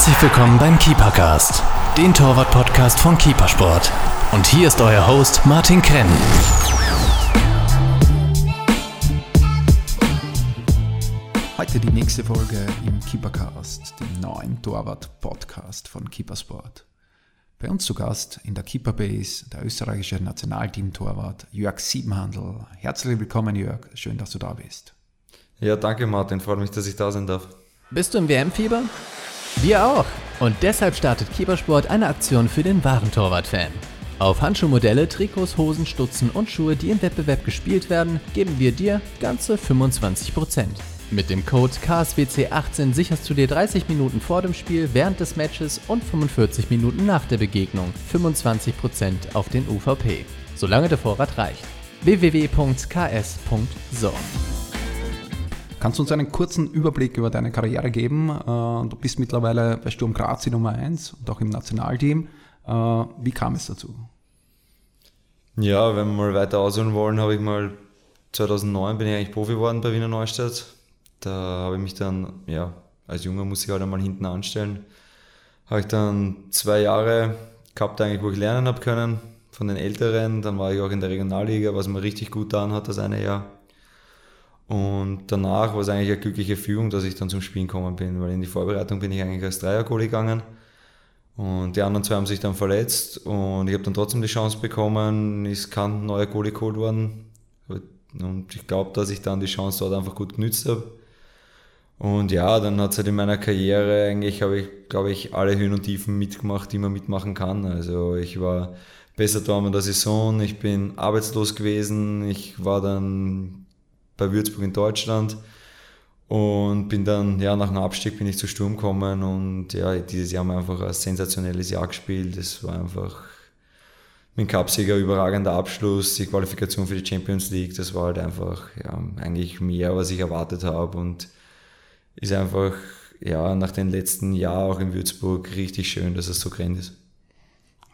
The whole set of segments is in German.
Herzlich willkommen beim Keepercast, den Torwart-Podcast von Keepersport. Und hier ist euer Host Martin Krenn. Heute die nächste Folge im Keepercast, dem neuen Torwart-Podcast von Keepersport. Bei uns zu Gast in der Keeperbase der österreichische Nationalteam-Torwart Jörg Siebenhandel. Herzlich willkommen, Jörg. Schön, dass du da bist. Ja, danke, Martin. Freut mich, dass ich da sein darf. Bist du im WM-Fieber? Wir auch. Und deshalb startet Keepersport eine Aktion für den wahren Torwart-Fan. Auf Handschuhmodelle, Trikots, Hosen, Stutzen und Schuhe, die im Wettbewerb gespielt werden, geben wir dir ganze 25%. Mit dem Code KSWC18 sicherst du dir 30 Minuten vor dem Spiel, während des Matches und 45 Minuten nach der Begegnung 25% auf den UVP, solange der Vorrat reicht. www.ks.so Kannst du uns einen kurzen Überblick über deine Karriere geben? Äh, du bist mittlerweile bei Sturm Graz die Nummer 1 und auch im Nationalteam. Äh, wie kam es dazu? Ja, wenn wir mal weiter ausholen wollen, habe ich mal 2009 bin ich eigentlich Profi geworden bei Wiener Neustadt. Da habe ich mich dann, ja, als Junger muss ich halt einmal hinten anstellen. Habe ich dann zwei Jahre gehabt, eigentlich, wo ich lernen habe können von den Älteren. Dann war ich auch in der Regionalliga, was mir richtig gut getan hat, das eine Jahr. Und danach war es eigentlich eine glückliche Fügung, dass ich dann zum Spielen gekommen bin, weil in die Vorbereitung bin ich eigentlich als Dreiergoalie gegangen. Und die anderen zwei haben sich dann verletzt und ich habe dann trotzdem die Chance bekommen, ist kein neuer Goalie geholt worden. Und ich glaube, dass ich dann die Chance dort einfach gut genützt habe. Und ja, dann hat es halt in meiner Karriere eigentlich, habe ich, glaube ich, alle Höhen und Tiefen mitgemacht, die man mitmachen kann. Also ich war besser Tormann der Saison, ich bin arbeitslos gewesen, ich war dann bei Würzburg in Deutschland und bin dann, ja, nach dem Abstieg bin ich zu Sturm gekommen und ja, dieses Jahr haben wir einfach ein sensationelles Jahr gespielt. Es war einfach mit dem Cupsieger überragender Abschluss, die Qualifikation für die Champions League, das war halt einfach, ja, eigentlich mehr, was ich erwartet habe und ist einfach, ja, nach den letzten Jahren auch in Würzburg richtig schön, dass es so grün ist.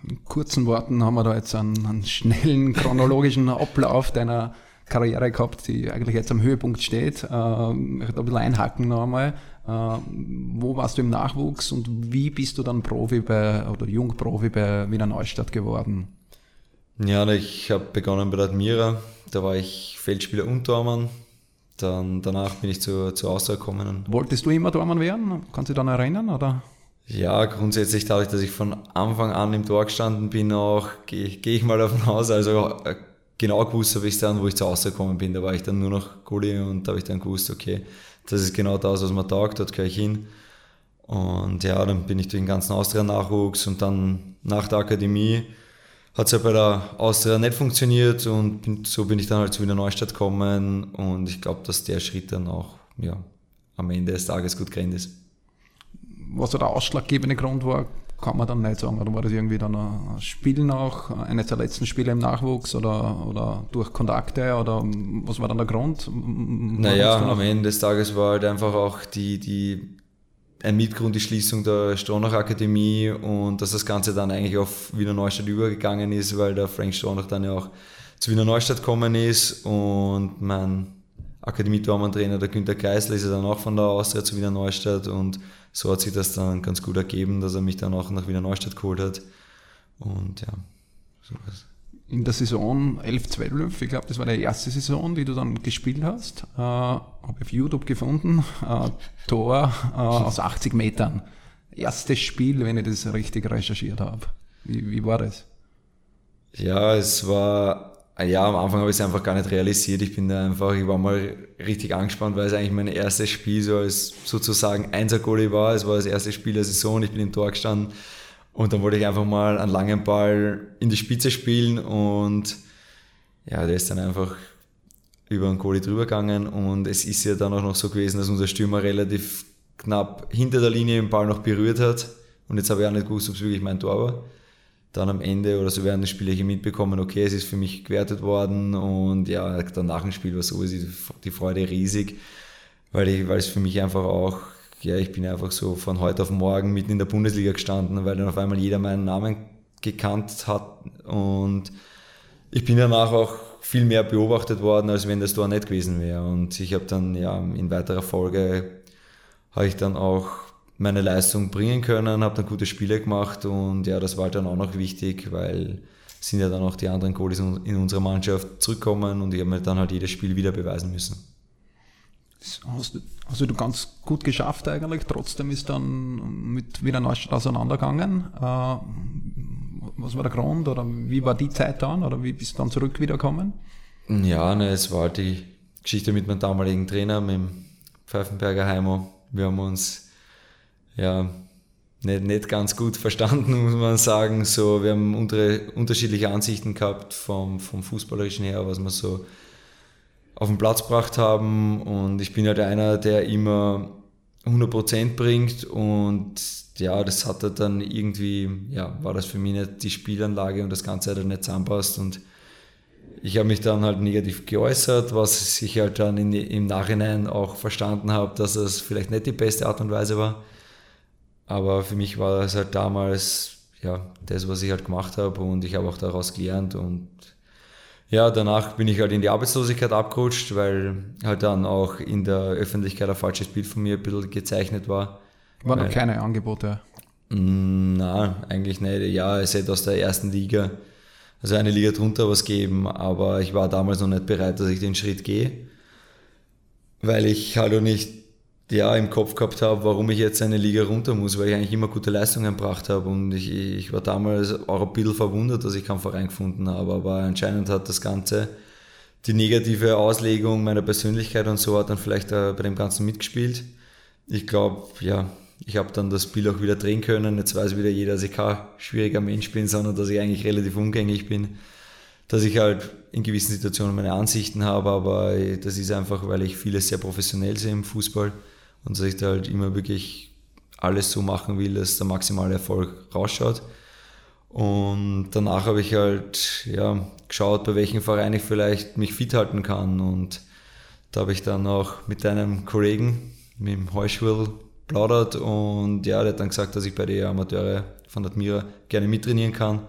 In kurzen Worten haben wir da jetzt einen, einen schnellen chronologischen Ablauf deiner Karriere gehabt, die eigentlich jetzt am Höhepunkt steht. ich ähm, würde ein bisschen einhaken noch einmal. Ähm, wo warst du im Nachwuchs und wie bist du dann Profi bei, oder Jungprofi bei Wiener Neustadt geworden? Ja, ich habe begonnen bei der Admira. Da war ich Feldspieler und Tormann. Dann, danach bin ich zur, zur Austria gekommen. Wolltest du immer Tormann werden? Kannst du dich daran erinnern? Oder? Ja, grundsätzlich dadurch, dass ich von Anfang an im Tor gestanden bin, auch gehe geh ich mal davon aus. Also äh, genau gewusst habe ich dann, wo ich zu Hause gekommen bin. Da war ich dann nur noch Goalie und da habe ich dann gewusst, okay, das ist genau das, was mir taugt, dort gehöre ich hin. Und ja, dann bin ich durch den ganzen Austria-Nachwuchs und dann nach der Akademie hat es ja bei der Austria nicht funktioniert und so bin ich dann halt zu Wiener Neustadt gekommen und ich glaube, dass der Schritt dann auch ja, am Ende des Tages gut gerannt ist. Was so der ausschlaggebende Grund war, kann man dann nicht sagen. Oder war das irgendwie dann ein Spiel noch, eines der letzten Spiele im Nachwuchs oder, oder durch Kontakte oder was war dann der Grund? Naja, am Ende des Tages war halt einfach auch die, die ein Mitgrund die Schließung der Stronach Akademie und dass das Ganze dann eigentlich auf Wiener Neustadt übergegangen ist, weil der Frank Stronach dann ja auch zu Wiener Neustadt gekommen ist und mein Akademie-Tormann-Trainer, der Günther Kreisler, ist ja dann auch von der Austria zu Wiener Neustadt und so hat sich das dann ganz gut ergeben, dass er mich dann auch nach Wiener Neustadt geholt hat. Und ja, sowas. In der Saison 11-12, ich glaube, das war die erste Saison, die du dann gespielt hast, äh, habe ich auf YouTube gefunden, äh, Tor äh, aus 80 Metern. Erstes Spiel, wenn ich das richtig recherchiert habe. Wie, wie war das? Ja, es war ja, am Anfang habe ich es einfach gar nicht realisiert. Ich bin da einfach, ich war mal richtig angespannt, weil es eigentlich mein erstes Spiel so als sozusagen Einser-Goalie war. Es war das erste Spiel der Saison, ich bin im Tor gestanden. Und dann wollte ich einfach mal einen langen Ball in die Spitze spielen und ja, der ist dann einfach über den Goalie drüber gegangen. Und es ist ja dann auch noch so gewesen, dass unser Stürmer relativ knapp hinter der Linie den Ball noch berührt hat. Und jetzt habe ich auch nicht gewusst, ob es wirklich mein Tor war dann am Ende oder so während des Spiels mitbekommen, okay, es ist für mich gewertet worden und ja, dann nach dem Spiel war sowieso die Freude riesig, weil, ich, weil es für mich einfach auch, ja, ich bin einfach so von heute auf morgen mitten in der Bundesliga gestanden, weil dann auf einmal jeder meinen Namen gekannt hat und ich bin danach auch viel mehr beobachtet worden, als wenn das Tor nicht gewesen wäre. Und ich habe dann ja in weiterer Folge habe ich dann auch meine Leistung bringen können, habe dann gute Spiele gemacht und ja, das war dann auch noch wichtig, weil sind ja dann auch die anderen Goalies in unserer Mannschaft zurückkommen und ich habe mir dann halt jedes Spiel wieder beweisen müssen. hast du, hast du ganz gut geschafft eigentlich. Trotzdem ist dann mit Wiener Neustadt auseinandergegangen. Äh, was war der Grund oder wie war die Zeit dann oder wie bist du dann zurück wiedergekommen? Ja, ne, es war die Geschichte mit meinem damaligen Trainer, mit dem Pfeifenberger Heimo. Wir haben uns ja nicht, nicht ganz gut verstanden, muss man sagen. So, wir haben unsere, unterschiedliche Ansichten gehabt vom, vom Fußballerischen her, was wir so auf den Platz gebracht haben. Und ich bin halt einer, der immer 100% bringt und ja, das hat er dann irgendwie, ja, war das für mich nicht die Spielanlage und das Ganze hat er nicht zusammenpasst und ich habe mich dann halt negativ geäußert, was ich halt dann in, im Nachhinein auch verstanden habe, dass es vielleicht nicht die beste Art und Weise war. Aber für mich war das halt damals ja, das, was ich halt gemacht habe und ich habe auch daraus gelernt und ja, danach bin ich halt in die Arbeitslosigkeit abgerutscht, weil halt dann auch in der Öffentlichkeit ein falsches Bild von mir ein bisschen gezeichnet war. Waren noch keine Angebote? Mm, nein, eigentlich nicht. Ja, es hätte aus der ersten Liga, also eine Liga drunter was geben, aber ich war damals noch nicht bereit, dass ich den Schritt gehe, weil ich halt auch nicht ja, im Kopf gehabt habe, warum ich jetzt eine Liga runter muss, weil ich eigentlich immer gute Leistungen gebracht habe und ich, ich war damals auch ein bisschen verwundert, dass ich keinen Verein gefunden habe, aber anscheinend hat das Ganze die negative Auslegung meiner Persönlichkeit und so hat dann vielleicht bei dem Ganzen mitgespielt. Ich glaube, ja, ich habe dann das Spiel auch wieder drehen können. Jetzt weiß wieder jeder, dass ich kein schwieriger Mensch bin, sondern dass ich eigentlich relativ umgänglich bin. Dass ich halt in gewissen Situationen meine Ansichten habe, aber das ist einfach, weil ich vieles sehr professionell sehe im Fußball und dass ich da halt immer wirklich alles so machen will, dass der maximale Erfolg rausschaut. Und danach habe ich halt ja, geschaut, bei welchem Verein ich vielleicht mich fit halten kann. Und da habe ich dann auch mit einem Kollegen, mit dem Heuschwil, plaudert und ja, der hat dann gesagt, dass ich bei den Amateure von Admira gerne mittrainieren kann.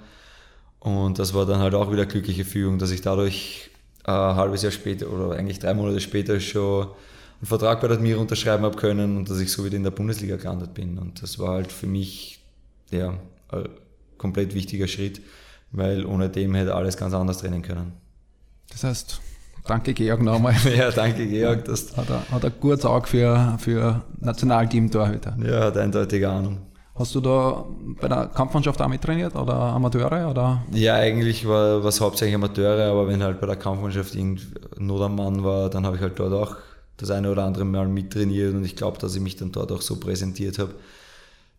Und das war dann halt auch wieder glückliche Fügung, dass ich dadurch ein halbes Jahr später oder eigentlich drei Monate später schon einen Vertrag bei der Admira unterschreiben habe können und dass ich so wieder in der Bundesliga gelandet bin. Und das war halt für mich ja, ein komplett wichtiger Schritt, weil ohne dem hätte alles ganz anders trennen können. Das heißt, danke Georg nochmal. ja, danke Georg. Das hat, er, hat ein gutes Auge für, für Nationalteam-Torhüter. Ja, hat eindeutige Ahnung. Hast du da bei der Kampfmannschaft auch mittrainiert oder Amateure? Oder? Ja, eigentlich war es hauptsächlich Amateure, aber wenn halt bei der Kampfmannschaft irgend Not am Mann war, dann habe ich halt dort auch das eine oder andere Mal mittrainiert und ich glaube, dass ich mich dann dort auch so präsentiert habe,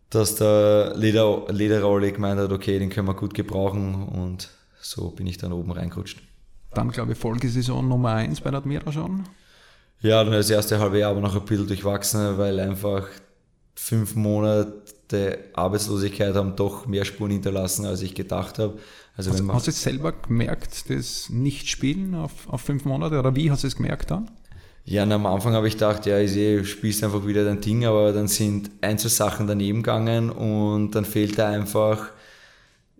dass der Leder, Lederrolle gemeint hat, okay, den können wir gut gebrauchen und so bin ich dann oben reingerutscht. Dann glaube ich Folgesaison Nummer 1 bei der Admira schon. Ja, dann das erste halbe Jahr aber noch ein bisschen durchwachsen, weil einfach fünf Monate Arbeitslosigkeit haben doch mehr Spuren hinterlassen, als ich gedacht habe. Also hast, hast du es selber gemerkt, das Nicht-Spielen auf, auf fünf Monate oder wie hast du es gemerkt dann? Ja, und am Anfang habe ich gedacht, ja, ich sehe, spielst einfach wieder dein Ding, aber dann sind ein, zwei Sachen daneben gegangen und dann fehlt da einfach,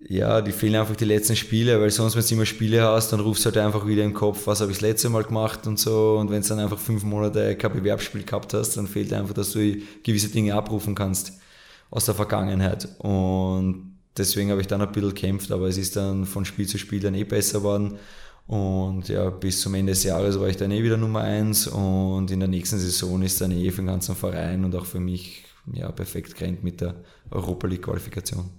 ja, die fehlen einfach die letzten Spiele, weil sonst, wenn du immer Spiele hast, dann rufst du halt einfach wieder im Kopf, was habe ich das letzte Mal gemacht und so. Und wenn du dann einfach fünf Monate kein Bewerbsspiel gehabt hast, dann fehlt einfach, dass du gewisse Dinge abrufen kannst aus der Vergangenheit. Und deswegen habe ich dann ein bisschen gekämpft, aber es ist dann von Spiel zu Spiel dann eh besser geworden. Und ja, bis zum Ende des Jahres war ich dann eh wieder Nummer eins und in der nächsten Saison ist dann eh für den ganzen Verein und auch für mich ja, perfekt gerannt mit der Europa League Qualifikation.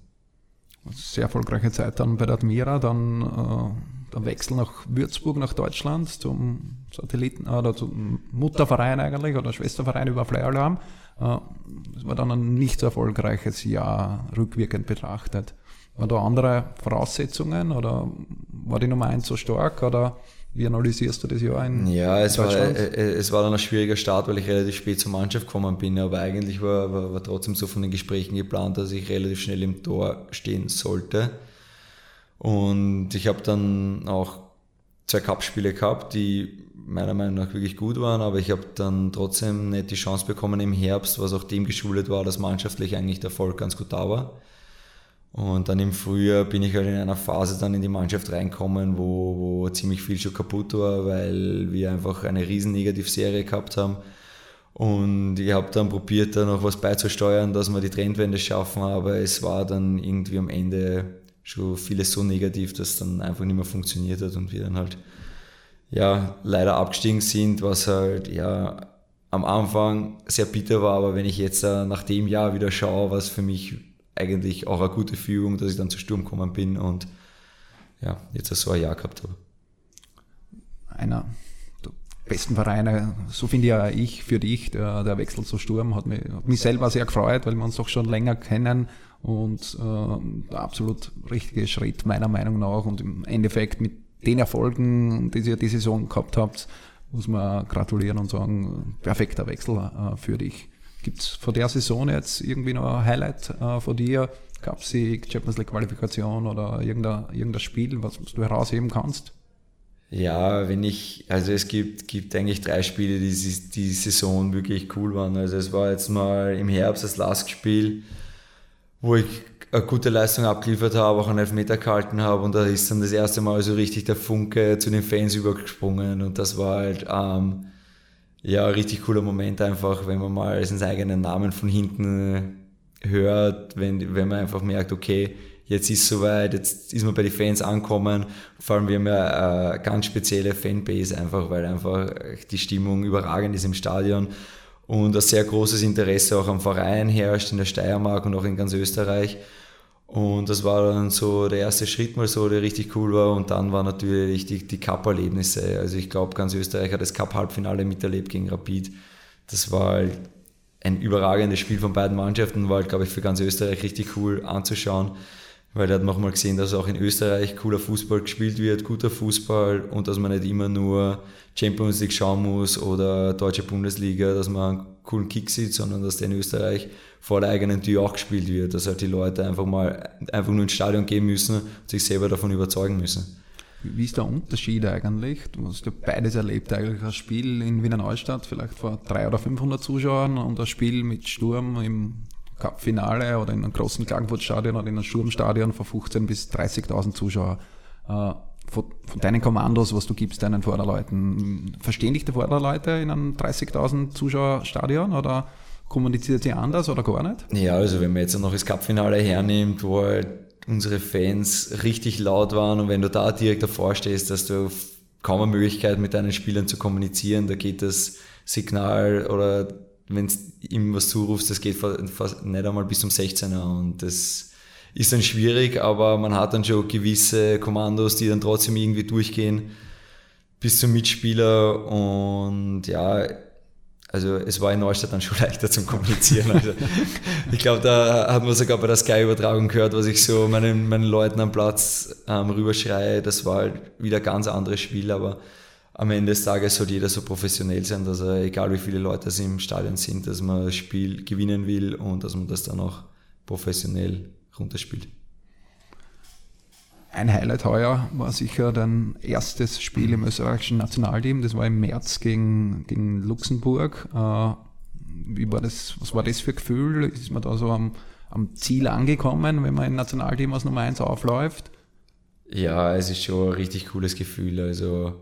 Sehr erfolgreiche Zeit dann bei der Admira, dann äh, der Wechsel nach Würzburg, nach Deutschland zum Satelliten äh, oder zum Mutterverein eigentlich oder Schwesterverein über Flyer Äh, das war dann ein nicht so erfolgreiches Jahr rückwirkend betrachtet. Waren da andere Voraussetzungen oder war die Nummer eins so stark oder wie analysierst du das Jahr in Ja, es, war, äh, äh, es war dann ein schwieriger Start, weil ich relativ spät zur Mannschaft gekommen bin, aber eigentlich war, war, war trotzdem so von den Gesprächen geplant, dass ich relativ schnell im Tor stehen sollte. Und ich habe dann auch zwei Cup-Spiele gehabt, die meiner Meinung nach wirklich gut waren, aber ich habe dann trotzdem nicht die Chance bekommen im Herbst, was auch dem geschuldet war, dass mannschaftlich eigentlich der Erfolg ganz gut da war. Und dann im Frühjahr bin ich halt in einer Phase dann in die Mannschaft reinkommen, wo, wo ziemlich viel schon kaputt war, weil wir einfach eine riesen Negativserie gehabt haben. Und ich habe dann probiert, da noch was beizusteuern, dass wir die Trendwende schaffen, aber es war dann irgendwie am Ende schon vieles so negativ, dass dann einfach nicht mehr funktioniert hat und wir dann halt ja leider abgestiegen sind, was halt ja am Anfang sehr bitter war, aber wenn ich jetzt äh, nach dem Jahr wieder schaue, was für mich eigentlich auch eine gute Fügung, dass ich dann zu Sturm gekommen bin und ja, jetzt so ein Jahr gehabt habe. Einer der besten Vereine, so finde ja ich für dich, der, der Wechsel zu Sturm hat mich, hat mich selber sehr gefreut, weil wir uns doch schon länger kennen und äh, der absolut richtige Schritt meiner Meinung nach und im Endeffekt mit den Erfolgen, die ihr die Saison gehabt habt, muss man gratulieren und sagen, perfekter Wechsel äh, für dich. Gibt es vor der Saison jetzt irgendwie noch ein Highlight äh, von dir? Die Champions League Qualifikation oder irgendein, irgendein Spiel, was, was du herausheben kannst? Ja, wenn ich, also es gibt, gibt eigentlich drei Spiele, die die Saison wirklich cool waren. Also es war jetzt mal im Herbst das Last-Spiel, wo ich eine gute Leistung abgeliefert habe, auch einen Elfmeter gehalten habe und da ist dann das erste Mal so richtig der Funke zu den Fans übergesprungen und das war halt ähm, ja richtig cooler Moment einfach, wenn man mal seinen eigenen Namen von hinten hört, wenn, wenn man einfach merkt, okay, jetzt ist soweit, jetzt ist man bei den Fans angekommen. Vor allem wir haben ja eine ganz spezielle Fanbase einfach, weil einfach die Stimmung überragend ist im Stadion und ein sehr großes Interesse auch am Verein herrscht in der Steiermark und auch in ganz Österreich. Und das war dann so der erste Schritt mal so, der richtig cool war. Und dann war natürlich die, die Cup-Erlebnisse. Also ich glaube, ganz Österreich hat das Cup-Halbfinale miterlebt gegen Rapid. Das war halt ein überragendes Spiel von beiden Mannschaften, war halt, glaube ich, für ganz Österreich richtig cool anzuschauen. Weil da hat man auch mal gesehen, dass auch in Österreich cooler Fußball gespielt wird, guter Fußball und dass man nicht immer nur Champions League schauen muss oder Deutsche Bundesliga, dass man coolen Kick sieht, sondern dass der in Österreich vor der eigenen Tür auch gespielt wird, dass halt die Leute einfach mal einfach nur ins Stadion gehen müssen und sich selber davon überzeugen müssen. Wie ist der Unterschied eigentlich? Du hast ja beides erlebt, eigentlich ein Spiel in Wiener Neustadt, vielleicht vor 300 oder 500 Zuschauern und ein Spiel mit Sturm im Cup-Finale oder in einem großen Klagenfurt-Stadion oder in einem Sturmstadion vor 15.000 bis 30.000 Zuschauern. Von, von, deinen Kommandos, was du gibst deinen Vorderleuten, verstehen dich die Vorderleute in einem 30.000 Zuschauer-Stadion oder Kommuniziert sie anders oder gar nicht? Ja, also wenn man jetzt noch das Cup-Finale hernimmt, wo halt unsere Fans richtig laut waren und wenn du da direkt davor stehst, dass du kaum eine Möglichkeit mit deinen Spielern zu kommunizieren, da geht das Signal oder wenn du ihm was zurufst, das geht fast nicht einmal bis zum 16er und das ist dann schwierig, aber man hat dann schon gewisse Kommandos, die dann trotzdem irgendwie durchgehen bis zum Mitspieler und ja, also es war in Neustadt dann schon leichter zum Kommunizieren. Also ich glaube, da hat man sogar bei der Sky-Übertragung gehört, was ich so meinen, meinen Leuten am Platz ähm, rüberschreie. Das war halt wieder ein ganz anderes Spiel, aber am Ende des Tages sollte jeder so professionell sein, dass er, egal wie viele Leute es im Stadion sind, dass man das Spiel gewinnen will und dass man das dann auch professionell runterspielt. Ein Highlight heuer war sicher dein erstes Spiel im österreichischen Nationalteam. Das war im März gegen, gegen Luxemburg. Äh, wie war das, was war das für ein Gefühl? Ist man da so am, am Ziel angekommen, wenn man im Nationalteam als Nummer 1 aufläuft? Ja, es ist schon ein richtig cooles Gefühl. Also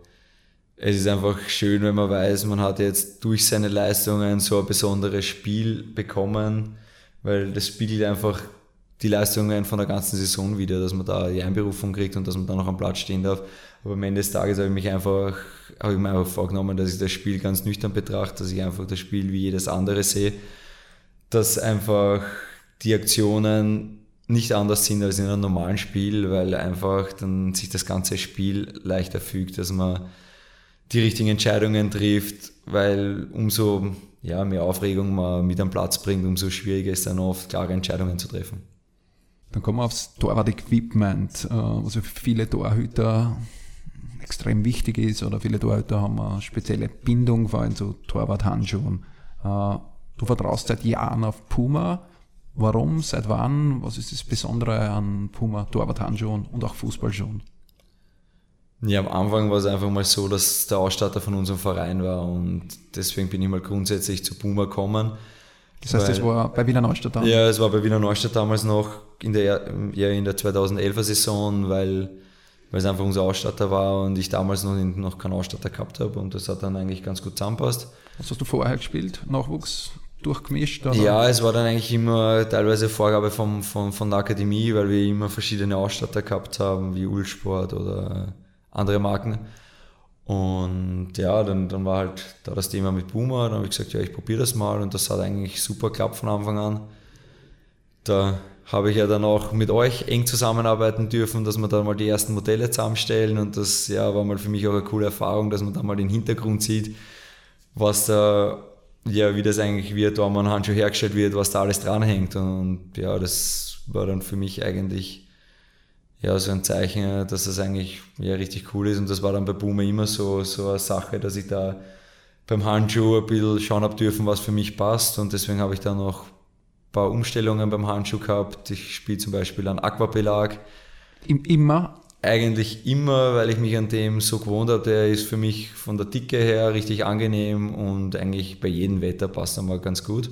es ist einfach schön, wenn man weiß, man hat jetzt durch seine Leistungen so ein besonderes Spiel bekommen, weil das spiegelt einfach die Leistungen von der ganzen Saison wieder, dass man da die Einberufung kriegt und dass man da noch am Platz stehen darf. Aber am Ende des Tages habe ich mich einfach, habe ich mir einfach vorgenommen, dass ich das Spiel ganz nüchtern betrachte, dass ich einfach das Spiel wie jedes andere sehe, dass einfach die Aktionen nicht anders sind als in einem normalen Spiel, weil einfach dann sich das ganze Spiel leichter fügt, dass man die richtigen Entscheidungen trifft, weil umso ja, mehr Aufregung man mit am Platz bringt, umso schwieriger ist dann oft klare Entscheidungen zu treffen. Dann kommen wir aufs Torwart-Equipment, äh, was für viele Torhüter extrem wichtig ist oder viele Torhüter haben eine spezielle Bindung, vor allem zu Torwart-Handschuhen. Äh, du vertraust seit Jahren auf Puma. Warum? Seit wann? Was ist das Besondere an Puma Torwart-Handschuhen und auch Fußballschuhen? Ja, am Anfang war es einfach mal so, dass der Ausstatter von unserem Verein war und deswegen bin ich mal grundsätzlich zu Puma gekommen. Das heißt, es war bei Wiener Neustadt damals? Ja, es war bei Wiener Neustadt damals noch in der, eher in der 2011er Saison, weil weil es einfach unser Ausstatter war und ich damals noch, noch keinen Ausstatter gehabt habe und das hat dann eigentlich ganz gut zusammenpasst. Was hast du vorher gespielt? Nachwuchs durchgemischt? Oder? Ja, es war dann eigentlich immer teilweise Vorgabe vom, von, von der Akademie, weil wir immer verschiedene Ausstatter gehabt haben, wie Ulsport oder andere Marken. Und ja, dann, dann war halt da das Thema mit Boomer, dann habe ich gesagt, ja, ich probiere das mal. Und das hat eigentlich super geklappt von Anfang an. Da habe ich ja dann auch mit euch eng zusammenarbeiten dürfen, dass wir dann mal die ersten Modelle zusammenstellen. Und das ja, war mal für mich auch eine coole Erfahrung, dass man da mal den Hintergrund sieht, was da, ja, wie das eigentlich wird, wenn man Handschuh hergestellt wird, was da alles dranhängt. Und ja, das war dann für mich eigentlich ja, so ein Zeichen, dass das eigentlich ja, richtig cool ist und das war dann bei Boomer immer so, so eine Sache, dass ich da beim Handschuh ein bisschen schauen habe dürfen, was für mich passt und deswegen habe ich dann auch paar Umstellungen beim Handschuh gehabt. Ich spiele zum Beispiel einen Aquabelag. Immer? Eigentlich immer, weil ich mich an dem so gewohnt habe. Der ist für mich von der Dicke her richtig angenehm und eigentlich bei jedem Wetter passt er mal ganz gut.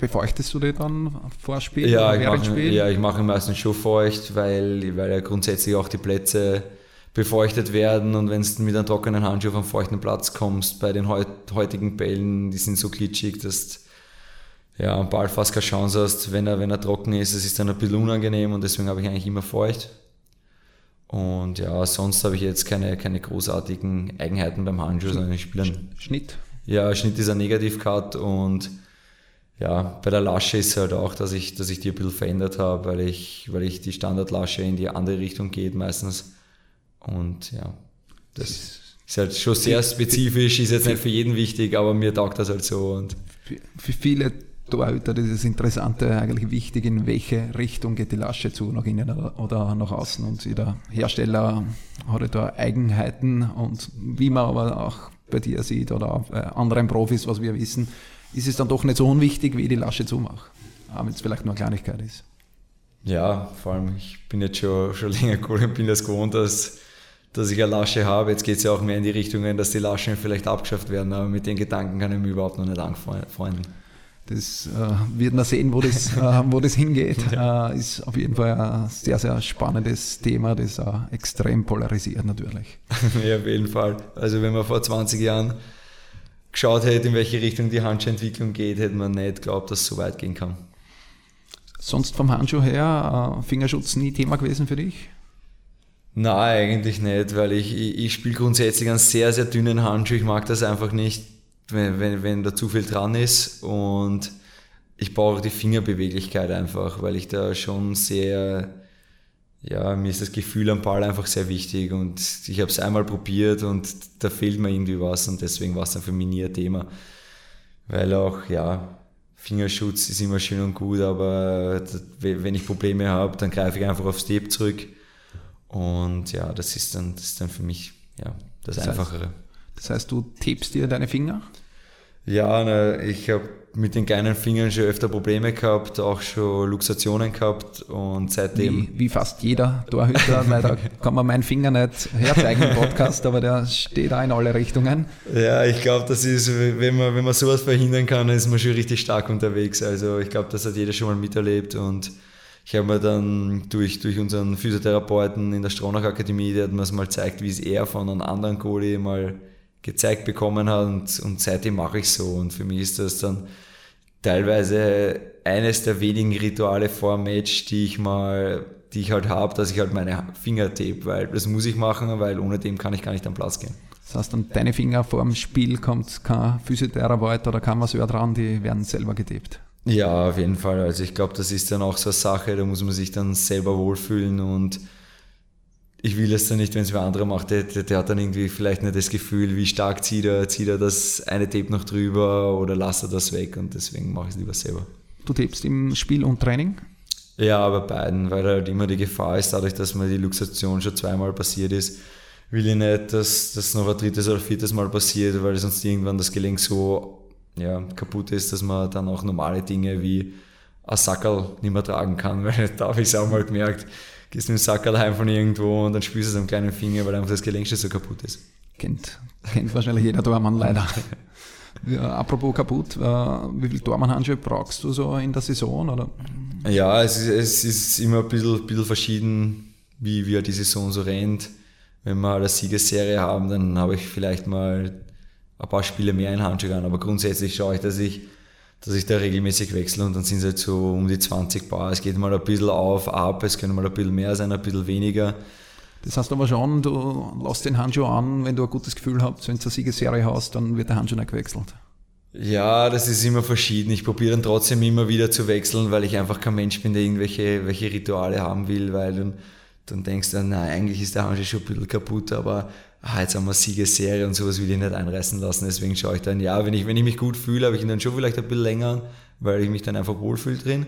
Befeuchtest du den dann vor Spiel? Ja, ich mache, Spiel? ja, ich mache ihn meistens schon feucht, weil, weil ja grundsätzlich auch die Plätze befeuchtet werden und wenn du mit einem trockenen Handschuh auf einen feuchten Platz kommst, bei den heutigen Bällen, die sind so glitschig, dass ja, am Ball fast keine Chance hast, wenn er, wenn er trocken ist. Es ist dann ein bisschen unangenehm und deswegen habe ich eigentlich immer feucht. Und ja, sonst habe ich jetzt keine, keine großartigen Eigenheiten beim Handschuh, sondern ich spiele einen Schnitt. Ja, Schnitt ist ein Negativ-Cut und ja, bei der Lasche ist es halt auch, dass ich, dass ich die ein bisschen verändert habe, weil ich, weil ich die Standardlasche in die andere Richtung geht meistens. Und ja, das ist halt schon sehr spezifisch, ist jetzt nicht für jeden wichtig, aber mir taugt das halt so. Und für viele Torhüter das ist Interessante, eigentlich wichtig, in welche Richtung geht die Lasche zu, nach innen oder nach außen. Und jeder Hersteller hat da Eigenheiten und wie man aber auch bei dir sieht oder bei anderen Profis, was wir wissen, ist es dann doch nicht so unwichtig, wie ich die Lasche zumache. Auch wenn es vielleicht nur eine Kleinigkeit ist. Ja, vor allem, ich bin jetzt schon, schon länger cool und bin das gewohnt, dass, dass ich eine Lasche habe. Jetzt geht es ja auch mehr in die Richtung, dass die Laschen vielleicht abgeschafft werden, aber mit den Gedanken kann ich mich überhaupt noch nicht anfreunden. Das äh, wird man sehen, wo das, äh, wo das hingeht. Ja. Äh, ist auf jeden Fall ein sehr, sehr spannendes Thema, das extrem polarisiert natürlich. ja, auf jeden Fall. Also wenn man vor 20 Jahren geschaut hätte, in welche Richtung die Handschuhentwicklung geht, hätte man nicht geglaubt, dass es so weit gehen kann. Sonst vom Handschuh her, äh, Fingerschutz nie Thema gewesen für dich? Nein, eigentlich nicht, weil ich, ich, ich spiele grundsätzlich einen sehr, sehr dünnen Handschuh. Ich mag das einfach nicht wenn, wenn, wenn da zu viel dran ist und ich brauche die Fingerbeweglichkeit einfach, weil ich da schon sehr, ja, mir ist das Gefühl am Ball einfach sehr wichtig und ich habe es einmal probiert und da fehlt mir irgendwie was und deswegen war es dann für mich nie ein Thema. Weil auch, ja, Fingerschutz ist immer schön und gut, aber wenn ich Probleme habe, dann greife ich einfach aufs Tape zurück und ja, das ist dann, das ist dann für mich ja, das, das Einfachere. Heißt, das heißt, du tippst dir deine Finger? Ja, ne, ich habe mit den kleinen Fingern schon öfter Probleme gehabt, auch schon Luxationen gehabt und seitdem. Wie, wie fast jeder Torhüter, weil da kann man meinen Finger nicht herzeigen im Podcast, aber der steht da in alle Richtungen. Ja, ich glaube, das ist, wenn man, wenn man sowas verhindern kann, ist man schon richtig stark unterwegs. Also ich glaube, das hat jeder schon mal miterlebt und ich habe mir dann durch, durch unseren Physiotherapeuten in der Stronach Akademie, der hat mir das mal gezeigt, wie es er von einem anderen Goalie mal gezeigt bekommen hat und, und seitdem mache ich so. Und für mich ist das dann teilweise eines der wenigen Rituale vor Match, die ich mal, die ich halt habe, dass ich halt meine Finger tape, weil das muss ich machen, weil ohne dem kann ich gar nicht am Platz gehen. Das heißt, an deine Finger vor dem Spiel kommt kein Physiotherapeut oder kein Masseur dran, die werden selber getaped. Ja, auf jeden Fall. Also ich glaube, das ist dann auch so eine Sache, da muss man sich dann selber wohlfühlen und ich will es dann nicht, wenn es wer andere macht. Der, der, der, hat dann irgendwie vielleicht nicht das Gefühl, wie stark zieht er, zieht er das eine Tape noch drüber oder lasst er das weg und deswegen mache ich es lieber selber. Du tapest im Spiel und Training? Ja, bei beiden, weil halt immer die Gefahr ist, dadurch, dass mir die Luxation schon zweimal passiert ist, will ich nicht, dass das noch ein drittes oder viertes Mal passiert, weil sonst irgendwann das Gelenk so ja, kaputt ist, dass man dann auch normale Dinge wie ein Sackerl nicht mehr tragen kann, weil da habe ich es auch mal gemerkt gehst mit dem Sackerl heim von irgendwo und dann spürst du es am kleinen Finger, weil einfach das Gelenk schon so kaputt ist. Kennt, kennt wahrscheinlich jeder Dormann leider. Ja, apropos kaputt, äh, wie viel Dormann-Handschuhe brauchst du so in der Saison? Oder? Ja, es ist, es ist immer ein bisschen, bisschen verschieden, wie, wie die Saison so rennt. wenn wir eine Siegesserie haben, dann habe ich vielleicht mal ein paar Spiele mehr in Handschuhe an. Aber grundsätzlich schaue ich, dass ich, dass ich da regelmäßig wechsle und dann sind es halt so um die 20 Bar. Es geht mal ein bisschen auf, ab, es können mal ein bisschen mehr sein, ein bisschen weniger. Das heißt aber schon, du lässt den Handschuh an, wenn du ein gutes Gefühl hast, wenn du eine Siegesserie hast, dann wird der Handschuh nicht gewechselt. Ja, das ist immer verschieden. Ich probiere dann trotzdem immer wieder zu wechseln, weil ich einfach kein Mensch bin, der irgendwelche welche Rituale haben will, weil dann, dann denkst du, nein, eigentlich ist der Handschuh schon ein bisschen kaputt, aber ah, jetzt haben wir Siegesserie und sowas will ich nicht einreißen lassen. Deswegen schaue ich dann, ja, wenn ich, wenn ich mich gut fühle, habe ich ihn dann schon vielleicht ein bisschen länger weil ich mich dann einfach wohlfühle drin.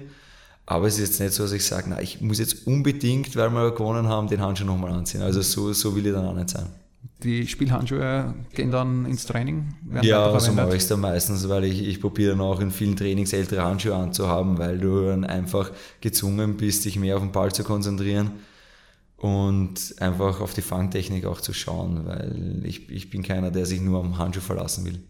Aber es ist jetzt nicht so, dass ich sage, na, ich muss jetzt unbedingt, weil wir gewonnen haben, den Handschuh nochmal anziehen. Also so, so will ich dann auch nicht sein. Die Spielhandschuhe gehen dann ins Training? Ja, so mache ich es dann meistens, weil ich, ich probiere dann auch in vielen Trainings ältere Handschuhe anzuhaben, weil du dann einfach gezwungen bist, dich mehr auf den Ball zu konzentrieren und einfach auf die Fangtechnik auch zu schauen, weil ich, ich bin keiner, der sich nur am Handschuh verlassen will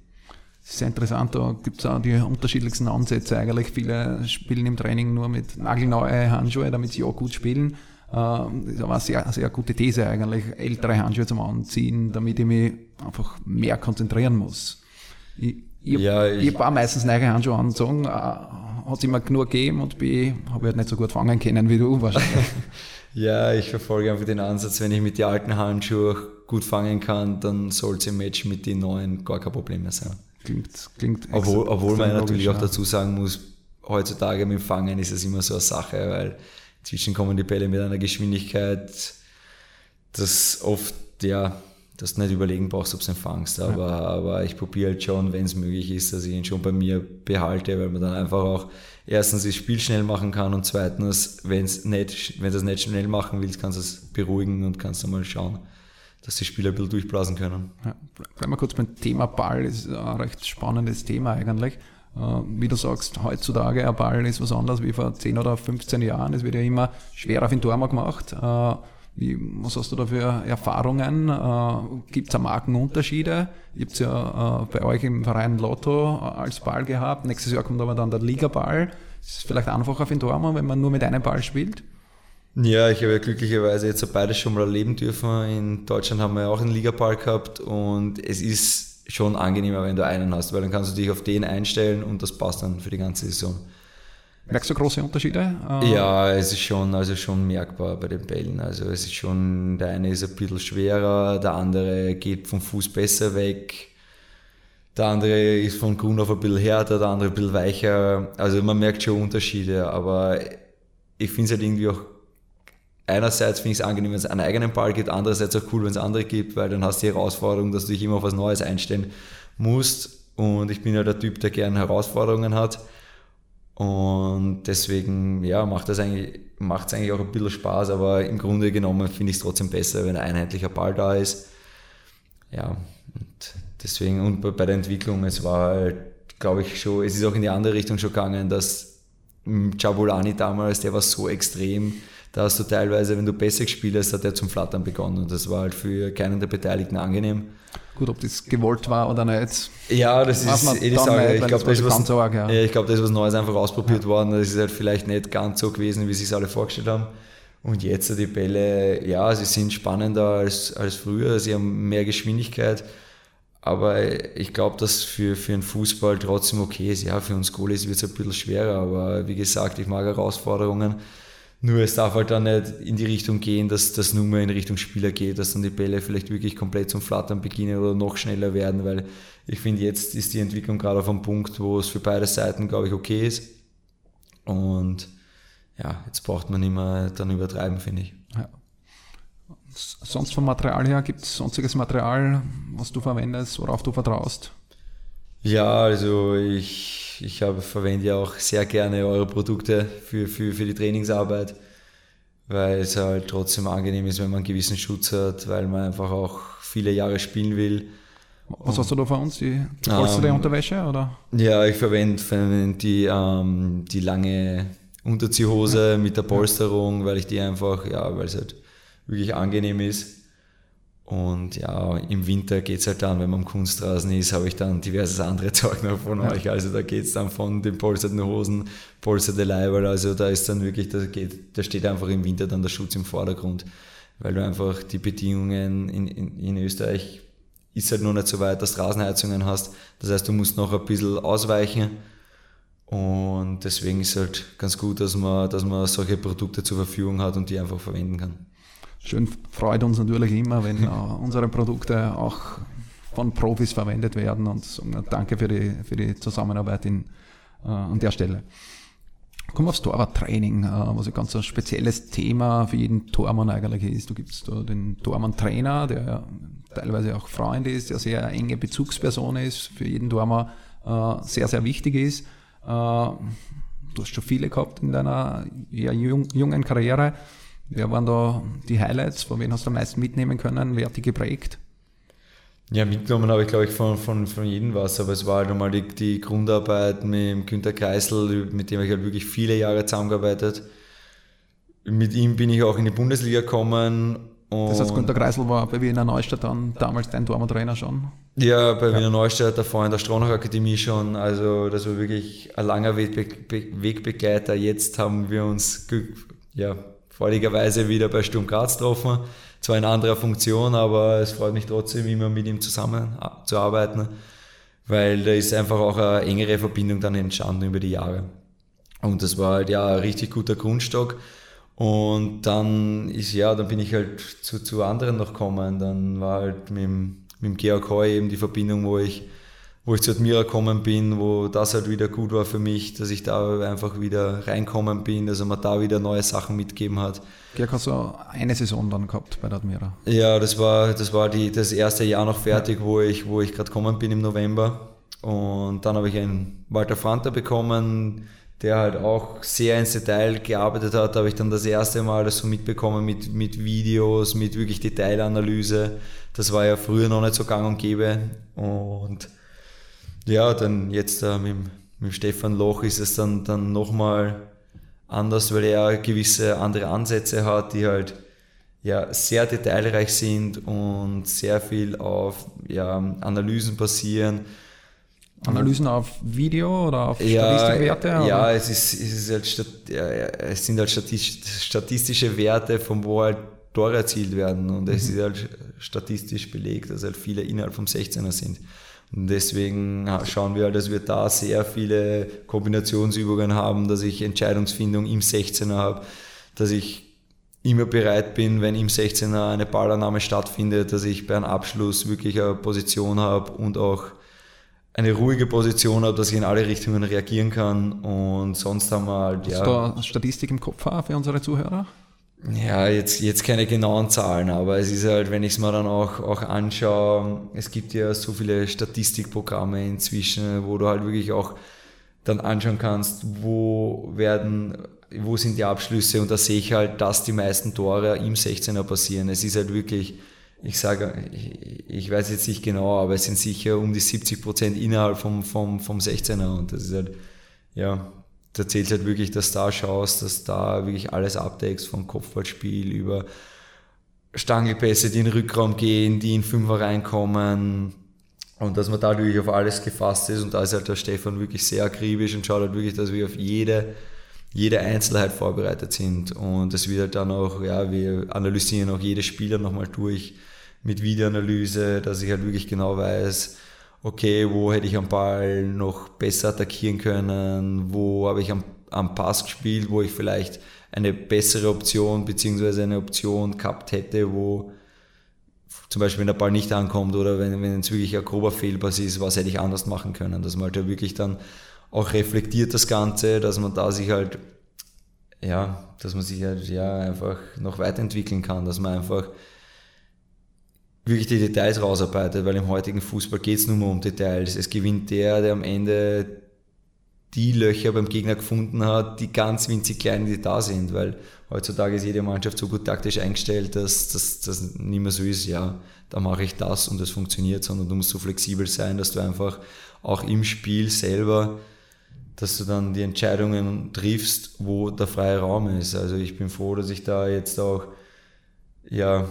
sehr interessant, da gibt es auch die unterschiedlichsten Ansätze eigentlich. Viele spielen im Training nur mit nagelneuen Handschuhe, damit sie auch gut spielen. Ähm, das ist aber eine sehr, sehr gute These eigentlich, ältere Handschuhe zum Anziehen, damit ich mich einfach mehr konzentrieren muss. Ich, ich, ja, ich, ich habe meistens neue Handschuhe angezogen, äh, hat es immer genug gegeben und B, habe ich halt nicht so gut fangen können wie du wahrscheinlich. ja, ich verfolge einfach den Ansatz, wenn ich mit den alten Handschuhen gut fangen kann, dann soll es im Match mit den neuen gar kein Problem mehr sein. Klingt, klingt Obwohl, obwohl man natürlich auch dazu sagen muss, heutzutage mit dem Fangen ist es immer so eine Sache, weil inzwischen kommen die Bälle mit einer Geschwindigkeit, dass oft, ja, dass du nicht überlegen brauchst, ob du ihn fangst. Aber, ja. aber ich probiere halt schon, wenn es möglich ist, dass ich ihn schon bei mir behalte, weil man dann einfach auch erstens das Spiel schnell machen kann und zweitens, wenn es nicht, wenn du es nicht schnell machen willst, kannst du es beruhigen und kannst dann mal schauen, dass die Spieler ein bisschen durchblasen können. Ja, bleiben wir kurz beim Thema Ball, das ist ein recht spannendes Thema eigentlich. Äh, wie du sagst, heutzutage ein Ball ist was anderes wie vor 10 oder 15 Jahren. Es wird ja immer schwerer auf den Tor gemacht. Äh, wie, was hast du da für Erfahrungen? Äh, Gibt es Markenunterschiede? Ihr habt ja bei euch im Verein Lotto als Ball gehabt. Nächstes Jahr kommt aber dann der Ligaball. Ist es vielleicht einfacher auf den Tor, wenn man nur mit einem Ball spielt? Ja, ich habe ja glücklicherweise jetzt beides schon mal erleben dürfen. In Deutschland haben wir ja auch einen Ligapal gehabt und es ist schon angenehmer, wenn du einen hast, weil dann kannst du dich auf den einstellen und das passt dann für die ganze Saison. Merkst du große Unterschiede? Äh, ja, es ist schon, also schon merkbar bei den Bällen. Also es ist schon, der eine ist ein bisschen schwerer, der andere geht vom Fuß besser weg. Der andere ist von Grund auf ein bisschen härter, der andere ein bisschen weicher. Also man merkt schon Unterschiede, aber ich finde es halt irgendwie auch einerseits finde ich es angenehm, wenn es einen eigenen Ball gibt, andererseits auch cool, wenn es andere gibt, weil dann hast du die Herausforderung, dass du dich immer auf was Neues einstellen musst. Und ich bin ja der Typ, der gerne Herausforderungen hat. Und deswegen, ja, macht das eigentlich, es eigentlich auch ein bisschen Spaß, aber im Grunde genommen finde ich es trotzdem besser, wenn ein einheitlicher Ball da ist. Ja, und deswegen, und bei der Entwicklung, es war halt, glaube ich, schon, es ist auch in die andere Richtung schon gegangen, dass Jabulani damals, der war so extrem, da hast du teilweise, wenn du besser gespielt hast, hat er zum Flattern begonnen. Und das war halt für keinen der Beteiligten angenehm. Gut, ob das gewollt war oder nicht. Ja, das ist eh die Sache. Ich glaube, da, ist was, ja. ja, glaub, da ist was Neues einfach ausprobiert ja. worden. Das ist halt vielleicht nicht ganz so gewesen, wie sie es alle vorgestellt haben. Und jetzt die Bälle, ja, sie sind spannender als, als früher. Sie haben mehr Geschwindigkeit. Aber ich glaube, dass für, für einen Fußball trotzdem okay ist. Ja, für uns Goalies wird es ein bisschen schwerer. Aber wie gesagt, ich mag Herausforderungen. Nur es darf halt dann nicht in die Richtung gehen, dass das nur mehr in Richtung Spieler geht, dass dann die Bälle vielleicht wirklich komplett zum Flattern beginnen oder noch schneller werden, weil ich finde, jetzt ist die Entwicklung gerade auf einem Punkt, wo es für beide Seiten, glaube ich, okay ist. Und ja, jetzt braucht man mehr dann übertreiben, finde ich. Ja. Sonst vom Material her, gibt es sonstiges Material, was du verwendest, worauf du vertraust? Ja, also ich, ich habe, verwende ja auch sehr gerne eure Produkte für, für, für die Trainingsarbeit, weil es halt trotzdem angenehm ist, wenn man einen gewissen Schutz hat, weil man einfach auch viele Jahre spielen will. Was hast du da für uns? Die, die polsterte ähm, Unterwäsche? Oder? Ja, ich verwende, verwende die, ähm, die lange Unterziehhose ja. mit der Polsterung, weil ich die einfach, ja, weil es halt wirklich angenehm ist. Und ja, im Winter geht es halt dann, wenn man am Kunstrasen ist, habe ich dann diverses andere Zeug noch von ja. euch. Also da geht es dann von den polsterten Hosen, polsterte Leiber. Also da ist dann wirklich, da, geht, da steht einfach im Winter dann der Schutz im Vordergrund. weil du einfach die Bedingungen in, in, in Österreich ist halt noch nicht so weit, dass du Rasenheizungen hast. Das heißt, du musst noch ein bisschen ausweichen. Und deswegen ist es halt ganz gut, dass man, dass man solche Produkte zur Verfügung hat und die einfach verwenden kann. Schön freut uns natürlich immer, wenn unsere Produkte auch von Profis verwendet werden und danke für die, für die Zusammenarbeit in, äh, an der Stelle. Kommen wir aufs Torwarttraining, äh, was ein ganz spezielles Thema für jeden Tormann eigentlich ist. Du gibst da den Tormann-Trainer, der teilweise auch Freund ist, der sehr enge Bezugsperson ist, für jeden Tormann äh, sehr, sehr wichtig ist. Äh, du hast schon viele gehabt in deiner eher jungen Karriere. Wer waren da die Highlights? Von wem hast du am meisten mitnehmen können? Wer hat die geprägt? Ja, mitgenommen habe ich, glaube ich, von, von, von jedem was, aber es war halt einmal die, die Grundarbeit mit Günter Kreisel, mit dem ich halt wirklich viele Jahre zusammengearbeitet. Mit ihm bin ich auch in die Bundesliga gekommen. das heißt, Günter Kreisel war bei Wiener Neustadt dann damals dein Tormann-Trainer schon? Ja, bei ja. Wiener Neustadt, davor in der Stronach Akademie schon. Also das war wirklich ein langer Wegbegleiter. Jetzt haben wir uns ja, freudigerweise wieder bei Sturm Graz getroffen zwar in anderer Funktion, aber es freut mich trotzdem immer mit ihm zusammenzuarbeiten, weil da ist einfach auch eine engere Verbindung dann entstanden über die Jahre. Und das war halt ja ein richtig guter Grundstock. Und dann ist ja, dann bin ich halt zu, zu anderen noch gekommen. Dann war halt mit, mit dem Georg Heu eben die Verbindung, wo ich wo ich zu Admira gekommen bin, wo das halt wieder gut war für mich, dass ich da einfach wieder reinkommen bin, dass er mir da wieder neue Sachen mitgeben hat. Georg, hast du eine Saison dann gehabt bei der Admira? Ja, das war, das, war die, das erste Jahr noch fertig, ja. wo ich, wo ich gerade gekommen bin im November. Und dann habe ich einen Walter Franta bekommen, der halt auch sehr ins Detail gearbeitet hat. Da habe ich dann das erste Mal das so mitbekommen mit, mit Videos, mit wirklich Detailanalyse. Das war ja früher noch nicht so gang und gäbe. Und ja, dann jetzt äh, mit, mit Stefan Loch ist es dann, dann nochmal anders, weil er gewisse andere Ansätze hat, die halt ja, sehr detailreich sind und sehr viel auf ja, Analysen basieren. Analysen auf Video oder auf ja, Statistikwerte? Oder? Ja, es, ist, es, ist halt ja, es sind halt statistische Werte, von wo halt Tore erzielt werden und es mhm. ist halt statistisch belegt, dass halt viele innerhalb vom 16er sind. Deswegen schauen wir, dass wir da sehr viele Kombinationsübungen haben, dass ich Entscheidungsfindung im 16er habe, dass ich immer bereit bin, wenn im 16er eine Ballannahme stattfindet, dass ich bei einem Abschluss wirklich eine Position habe und auch eine ruhige Position habe, dass ich in alle Richtungen reagieren kann. Und sonst haben wir halt, ja. Hast du da Statistik im Kopf für unsere Zuhörer? Ja, jetzt, jetzt keine genauen Zahlen, aber es ist halt, wenn ich es mir dann auch, auch anschaue, es gibt ja so viele Statistikprogramme inzwischen, wo du halt wirklich auch dann anschauen kannst, wo werden, wo sind die Abschlüsse und da sehe ich halt, dass die meisten Tore im 16er passieren. Es ist halt wirklich, ich sage, ich, ich weiß jetzt nicht genau, aber es sind sicher um die 70 Prozent innerhalb vom, vom, vom 16er und das ist halt, ja, da zählt halt wirklich, dass du da schaust, dass da wirklich alles abdeckst, vom Kopfballspiel über Stangelpässe, die in den Rückraum gehen, die in Fünfer reinkommen. Und dass man da wirklich auf alles gefasst ist. Und da ist halt der Stefan wirklich sehr akribisch und schaut halt wirklich, dass wir auf jede, jede Einzelheit vorbereitet sind. Und es wird halt dann auch, ja, wir analysieren auch jedes Spieler nochmal durch mit Videoanalyse, dass ich halt wirklich genau weiß, okay, wo hätte ich am Ball noch besser attackieren können, wo habe ich am, am Pass gespielt, wo ich vielleicht eine bessere Option beziehungsweise eine Option gehabt hätte, wo zum Beispiel wenn der Ball nicht ankommt oder wenn, wenn es wirklich ein grober Fehlpass ist, was hätte ich anders machen können, dass man halt wirklich dann auch reflektiert das Ganze, dass man da sich halt ja, dass man sich halt ja einfach noch weiterentwickeln kann, dass man einfach wirklich die Details rausarbeitet, weil im heutigen Fußball geht es nur mehr um Details. Es gewinnt der, der am Ende die Löcher beim Gegner gefunden hat, die ganz winzig klein die da sind, weil heutzutage ist jede Mannschaft so gut taktisch eingestellt, dass das nicht mehr so ist, ja, da mache ich das und das funktioniert, sondern du musst so flexibel sein, dass du einfach auch im Spiel selber, dass du dann die Entscheidungen triffst, wo der freie Raum ist. Also ich bin froh, dass ich da jetzt auch ja,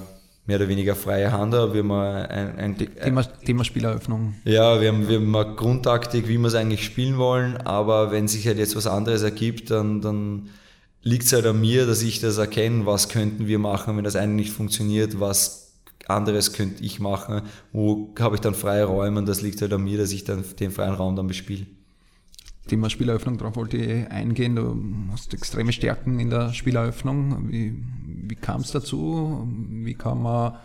mehr oder weniger freie Hand habe. Wir haben ein, ein, Thema, Thema Spieleröffnung. Ja, wir haben, wir haben eine Grundtaktik, wie wir es eigentlich spielen wollen, aber wenn sich halt jetzt was anderes ergibt, dann, dann liegt es halt an mir, dass ich das erkenne, was könnten wir machen, wenn das eine nicht funktioniert, was anderes könnte ich machen, wo habe ich dann freie Räume und das liegt halt an mir, dass ich dann den freien Raum dann bespiele. Thema Spieleröffnung, darauf wollte ich eingehen. Du hast extreme Stärken in der Spieleröffnung. Wie, wie kam es dazu? Wie kann man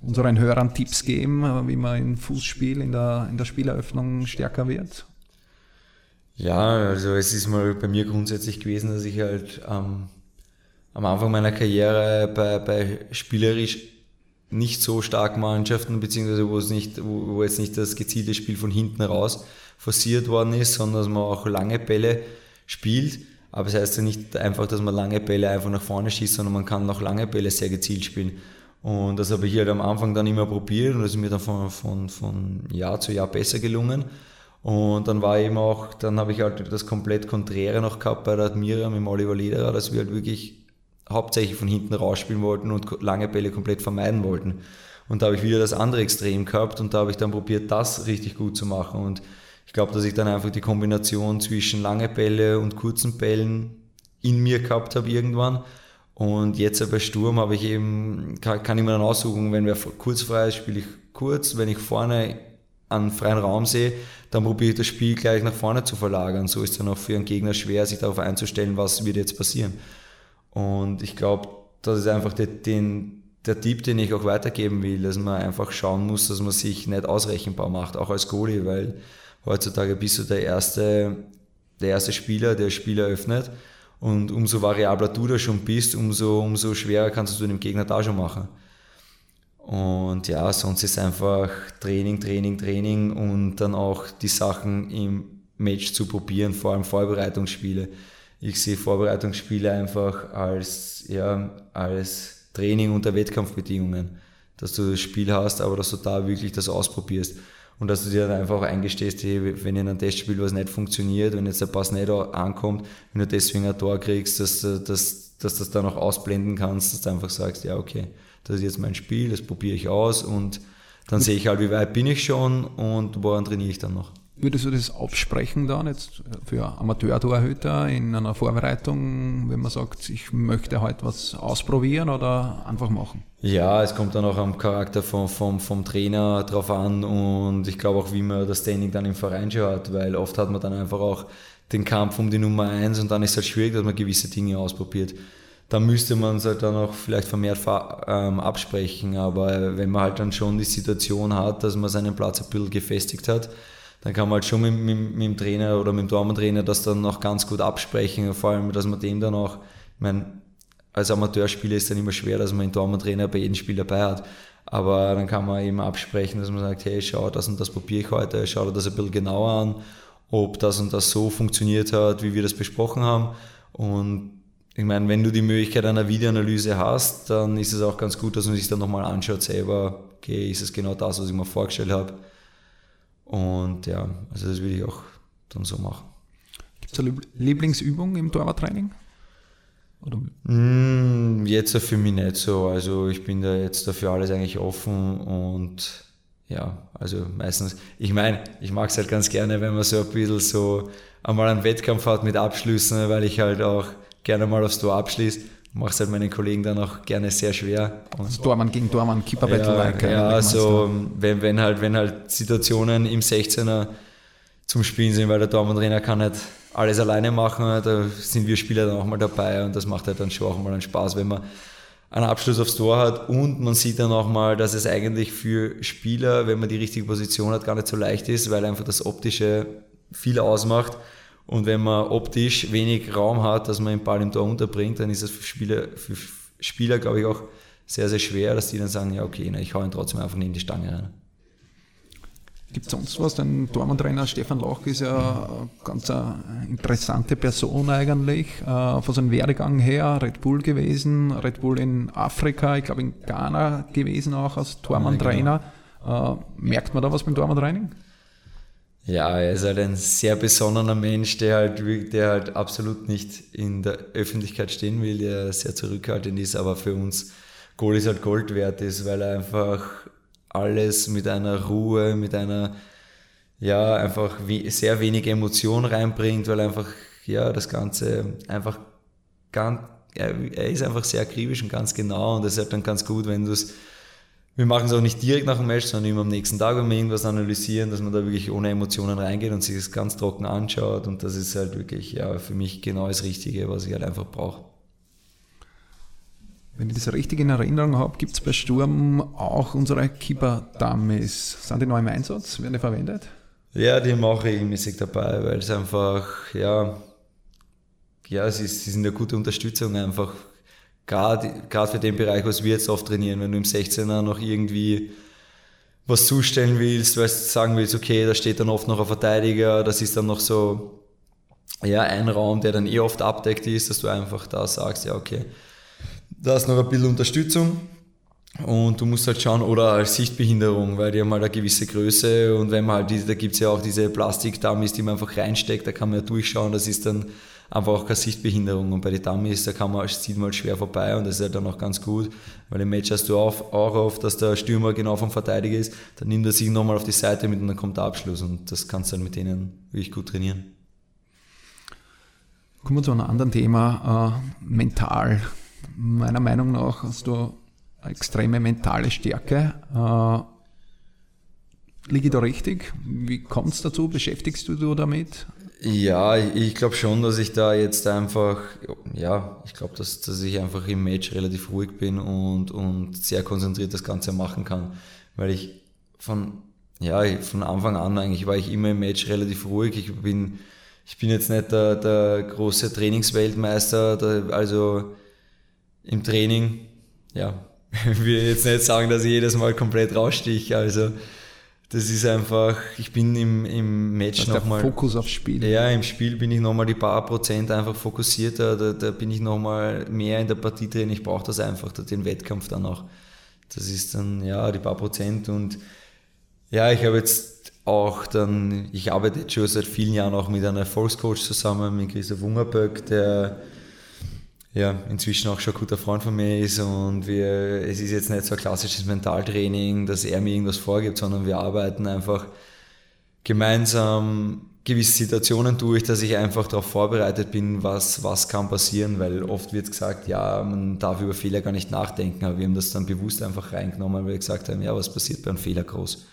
unseren Hörern Tipps geben, wie man im Fußspiel, in der, in der Spieleröffnung stärker wird? Ja, also es ist mal bei mir grundsätzlich gewesen, dass ich halt ähm, am Anfang meiner Karriere bei, bei spielerisch nicht so starken Mannschaften, beziehungsweise wo es nicht, wo, wo jetzt nicht das gezielte Spiel von hinten raus forciert worden ist, sondern dass man auch lange Bälle spielt. Aber das heißt ja nicht einfach, dass man lange Bälle einfach nach vorne schießt, sondern man kann auch lange Bälle sehr gezielt spielen. Und das habe ich halt am Anfang dann immer probiert und das ist mir dann von, von, von Jahr zu Jahr besser gelungen. Und dann war eben auch, dann habe ich halt das komplett Konträre noch gehabt bei der Admira mit dem Oliver Lederer, dass wir halt wirklich hauptsächlich von hinten rausspielen wollten und lange Bälle komplett vermeiden wollten. Und da habe ich wieder das andere Extrem gehabt und da habe ich dann probiert, das richtig gut zu machen. Und glaube, dass ich dann einfach die Kombination zwischen lange Bälle und kurzen Bällen in mir gehabt habe irgendwann. Und jetzt bei Sturm habe ich eben, kann, ich mir dann aussuchen, wenn wer kurz frei ist, spiele ich kurz. Wenn ich vorne einen freien Raum sehe, dann probiere ich das Spiel gleich nach vorne zu verlagern. So ist es dann auch für einen Gegner schwer, sich darauf einzustellen, was wird jetzt passieren. Und ich glaube, das ist einfach der, den, der Tipp, den ich auch weitergeben will, dass man einfach schauen muss, dass man sich nicht ausrechenbar macht, auch als Goalie, weil heutzutage bist du der erste, der erste Spieler, der Spiel eröffnet. Und umso variabler du da schon bist, umso, umso schwerer kannst du dem Gegner da schon machen. Und ja, sonst ist einfach Training, Training, Training und dann auch die Sachen im Match zu probieren, vor allem Vorbereitungsspiele. Ich sehe Vorbereitungsspiele einfach als, ja, als Training unter Wettkampfbedingungen. Dass du das Spiel hast, aber dass du da wirklich das ausprobierst und dass du dir dann einfach eingestehst, hey, wenn in einem Testspiel was nicht funktioniert, wenn jetzt der Pass nicht ankommt, wenn du deswegen ein Tor kriegst, dass, dass, dass, dass du das dann auch ausblenden kannst, dass du einfach sagst, ja, okay, das ist jetzt mein Spiel, das probiere ich aus und dann sehe ich halt, wie weit bin ich schon und woran trainiere ich dann noch. Würdest du das aufsprechen dann jetzt für Amateur-Torhüter in einer Vorbereitung, wenn man sagt, ich möchte heute was ausprobieren oder einfach machen? Ja, es kommt dann auch am Charakter vom, vom, vom Trainer drauf an und ich glaube auch, wie man das Training dann im Verein schon hat, weil oft hat man dann einfach auch den Kampf um die Nummer eins und dann ist es halt schwierig, dass man gewisse Dinge ausprobiert. Da müsste man es halt dann auch vielleicht vermehrt ähm, absprechen, aber wenn man halt dann schon die Situation hat, dass man seinen Platz ein bisschen gefestigt hat, dann kann man halt schon mit, mit, mit dem Trainer oder mit dem Dormentrainer das dann noch ganz gut absprechen. Vor allem, dass man dem dann auch, ich meine, als Amateurspieler ist dann immer schwer, dass man einen Dormentrainer bei jedem Spiel dabei hat. Aber dann kann man eben absprechen, dass man sagt, hey, schau, das und das probiere ich heute, schau dir das ein bisschen genauer an, ob das und das so funktioniert hat, wie wir das besprochen haben. Und ich meine, wenn du die Möglichkeit einer Videoanalyse hast, dann ist es auch ganz gut, dass man sich dann nochmal anschaut selber, okay, ist es genau das, was ich mir vorgestellt habe. Und ja, also das würde ich auch dann so machen. Gibt es eine Lieblingsübung im Torwarttraining? Mm, jetzt für mich nicht so. Also ich bin da jetzt dafür alles eigentlich offen und ja, also meistens, ich meine, ich mag es halt ganz gerne, wenn man so ein bisschen so einmal einen Wettkampf hat mit Abschlüssen, weil ich halt auch gerne mal aufs Tor abschließe mache es halt meinen Kollegen dann auch gerne sehr schwer. Also Dormann gegen Dormann, Keeper Battle. Ja, like, ja also wenn, wenn, halt, wenn halt Situationen im 16er zum Spielen sind, weil der Dormann-Trainer kann nicht alles alleine machen, da sind wir Spieler dann auch mal dabei und das macht halt dann schon auch mal einen Spaß, wenn man einen Abschluss aufs Tor hat und man sieht dann auch mal, dass es eigentlich für Spieler, wenn man die richtige Position hat, gar nicht so leicht ist, weil einfach das Optische viel ausmacht und wenn man optisch wenig Raum hat, dass man den Ball im Tor unterbringt, dann ist es für Spieler, für Spieler glaube ich, auch sehr, sehr schwer, dass die dann sagen, ja okay, na, ich hau ihn trotzdem einfach neben die Stange rein. Gibt es sonst was? Dein Tormann-Trainer Stefan Lauch ist ja eine ganz interessante Person eigentlich. Äh, von seinem Werdegang her Red Bull gewesen, Red Bull in Afrika, ich glaube in Ghana gewesen auch als Tormann-Trainer. Ja, genau. Äh, merkt man da was beim Tormann-Training? Ja, er ist halt ein sehr besonnener Mensch, der halt, der halt absolut nicht in der Öffentlichkeit stehen will, der sehr zurückhaltend ist, aber für uns Goalies halt Gold wert ist, weil er einfach alles mit einer Ruhe, mit einer, ja, einfach wie, sehr wenig Emotion reinbringt, weil einfach, ja, das Ganze einfach ganz, er, er ist einfach sehr akribisch und ganz genau und das ist halt dann ganz gut, wenn du es wir machen es auch nicht direkt nach dem Match, sondern immer am nächsten Tag, wenn wir irgendwas analysieren, dass man da wirklich ohne Emotionen reingeht und sich das ganz trocken anschaut. Und das ist halt wirklich ja, für mich genau das Richtige, was ich halt einfach brauche. Wenn ich das richtig in Erinnerung habe, gibt es bei Sturm auch unsere Keeper-Dummies. Sind die neu im Einsatz? Werden die verwendet? Ja, die haben auch regelmäßig dabei, weil es einfach, ja, ja, sie, sie sind eine gute Unterstützung einfach gerade für den Bereich, was wir jetzt oft trainieren, wenn du im 16er noch irgendwie was zustellen willst, weil du sagen willst, okay, da steht dann oft noch ein Verteidiger, das ist dann noch so, ja, ein Raum, der dann eh oft abdeckt ist, dass du einfach da sagst, ja, okay, da ist noch ein bisschen Unterstützung und du musst halt schauen, oder als Sichtbehinderung, weil die haben halt eine gewisse Größe und wenn man halt, diese, da gibt's ja auch diese Plastikdummies, die man einfach reinsteckt, da kann man ja durchschauen, das ist dann einfach auch keine Sichtbehinderung. Und bei den Dummies, da kann man, sieht man halt schwer vorbei und das ist halt dann auch ganz gut, weil im Match hast du auch, auch oft, dass der Stürmer genau vom Verteidiger ist, dann nimmt er sich nochmal auf die Seite mit und dann kommt der Abschluss und das kannst du dann mit denen wirklich gut trainieren. Kommen wir zu einem anderen Thema, äh, mental. Meiner Meinung nach hast du extreme mentale Stärke. Äh, liege ich da richtig? Wie kommt es dazu? Beschäftigst du dich damit? Ja, ich glaube schon, dass ich da jetzt einfach, ja, ich glaube, dass, dass ich einfach im Match relativ ruhig bin und, und sehr konzentriert das Ganze machen kann. Weil ich von, ja, von Anfang an eigentlich war ich immer im Match relativ ruhig. Ich bin, ich bin jetzt nicht der, der große Trainingsweltmeister, der, also im Training, ja, ich will jetzt nicht sagen, dass ich jedes Mal komplett rausstich, also das ist einfach, ich bin im, im Match nochmal. Fokus aufs Spiel. Ja, im Spiel bin ich nochmal die paar Prozent einfach fokussierter, da, da bin ich nochmal mehr in der Partie drin. Ich brauche das einfach, den Wettkampf dann auch. Das ist dann, ja, die paar Prozent und ja, ich habe jetzt auch dann, ich arbeite jetzt schon seit vielen Jahren auch mit einem Erfolgscoach zusammen, mit Christoph Ungerböck, der ja, inzwischen auch schon ein guter Freund von mir ist und wir, es ist jetzt nicht so ein klassisches Mentaltraining, dass er mir irgendwas vorgibt, sondern wir arbeiten einfach gemeinsam gewisse Situationen durch, dass ich einfach darauf vorbereitet bin, was, was kann passieren, weil oft wird gesagt, ja, man darf über Fehler gar nicht nachdenken, aber wir haben das dann bewusst einfach reingenommen, weil wir gesagt haben, ja, was passiert bei einem Fehler groß?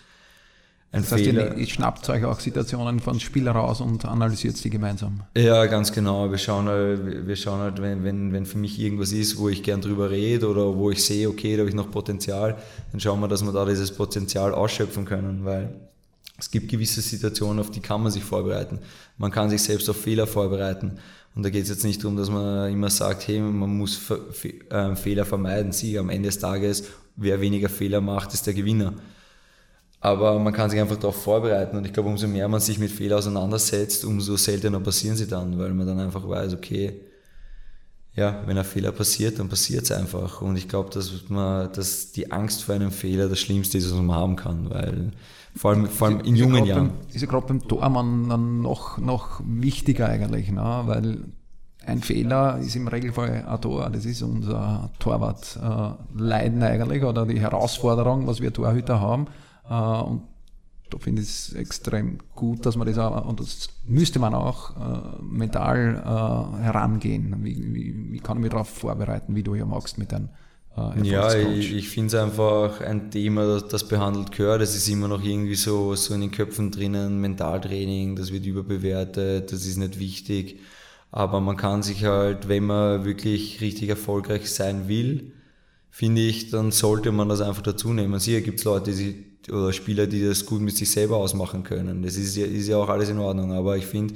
Das heißt, Fehler. Ihr schnappt euch auch Situationen von Spieler raus und analysiert sie gemeinsam. Ja, ganz genau. Wir schauen halt, wir schauen halt wenn, wenn, wenn für mich irgendwas ist, wo ich gern drüber rede oder wo ich sehe, okay, da habe ich noch Potenzial, dann schauen wir, dass wir da dieses Potenzial ausschöpfen können, weil es gibt gewisse Situationen, auf die kann man sich vorbereiten. Man kann sich selbst auf Fehler vorbereiten. Und da geht es jetzt nicht darum, dass man immer sagt, hey, man muss äh, Fehler vermeiden. Sie, am Ende des Tages, wer weniger Fehler macht, ist der Gewinner. Aber man kann sich einfach darauf vorbereiten und ich glaube, umso mehr man sich mit Fehlern auseinandersetzt, umso seltener passieren sie dann, weil man dann einfach weiß, okay, ja, wenn ein Fehler passiert, dann passiert es einfach. Und ich glaube, dass man, dass die Angst vor einem Fehler das Schlimmste ist, was man haben kann, weil vor allem, vor allem in jungen Jahren. Beim, ist ja gerade beim Tormann dann noch, noch wichtiger eigentlich, ne? weil ein Fehler ist im Regelfall ein Tor. Das ist unser Torwart-Leiden äh, eigentlich oder die Herausforderung, was wir Torhüter haben. Äh, und da finde ich es extrem gut, dass man das auch, und das müsste man auch äh, mental äh, herangehen. Wie, wie, wie, kann ich mich darauf vorbereiten, wie du ja magst mit deinem äh, Ja, ich, ich finde es einfach ein Thema, das, das, behandelt gehört. Es ist immer noch irgendwie so, so in den Köpfen drinnen, Mentaltraining, das wird überbewertet, das ist nicht wichtig. Aber man kann sich halt, wenn man wirklich richtig erfolgreich sein will, finde ich, dann sollte man das einfach dazu nehmen. Sicher gibt es Leute, die sich oder Spieler, die das gut mit sich selber ausmachen können. Das ist ja, ist ja auch alles in Ordnung, aber ich finde,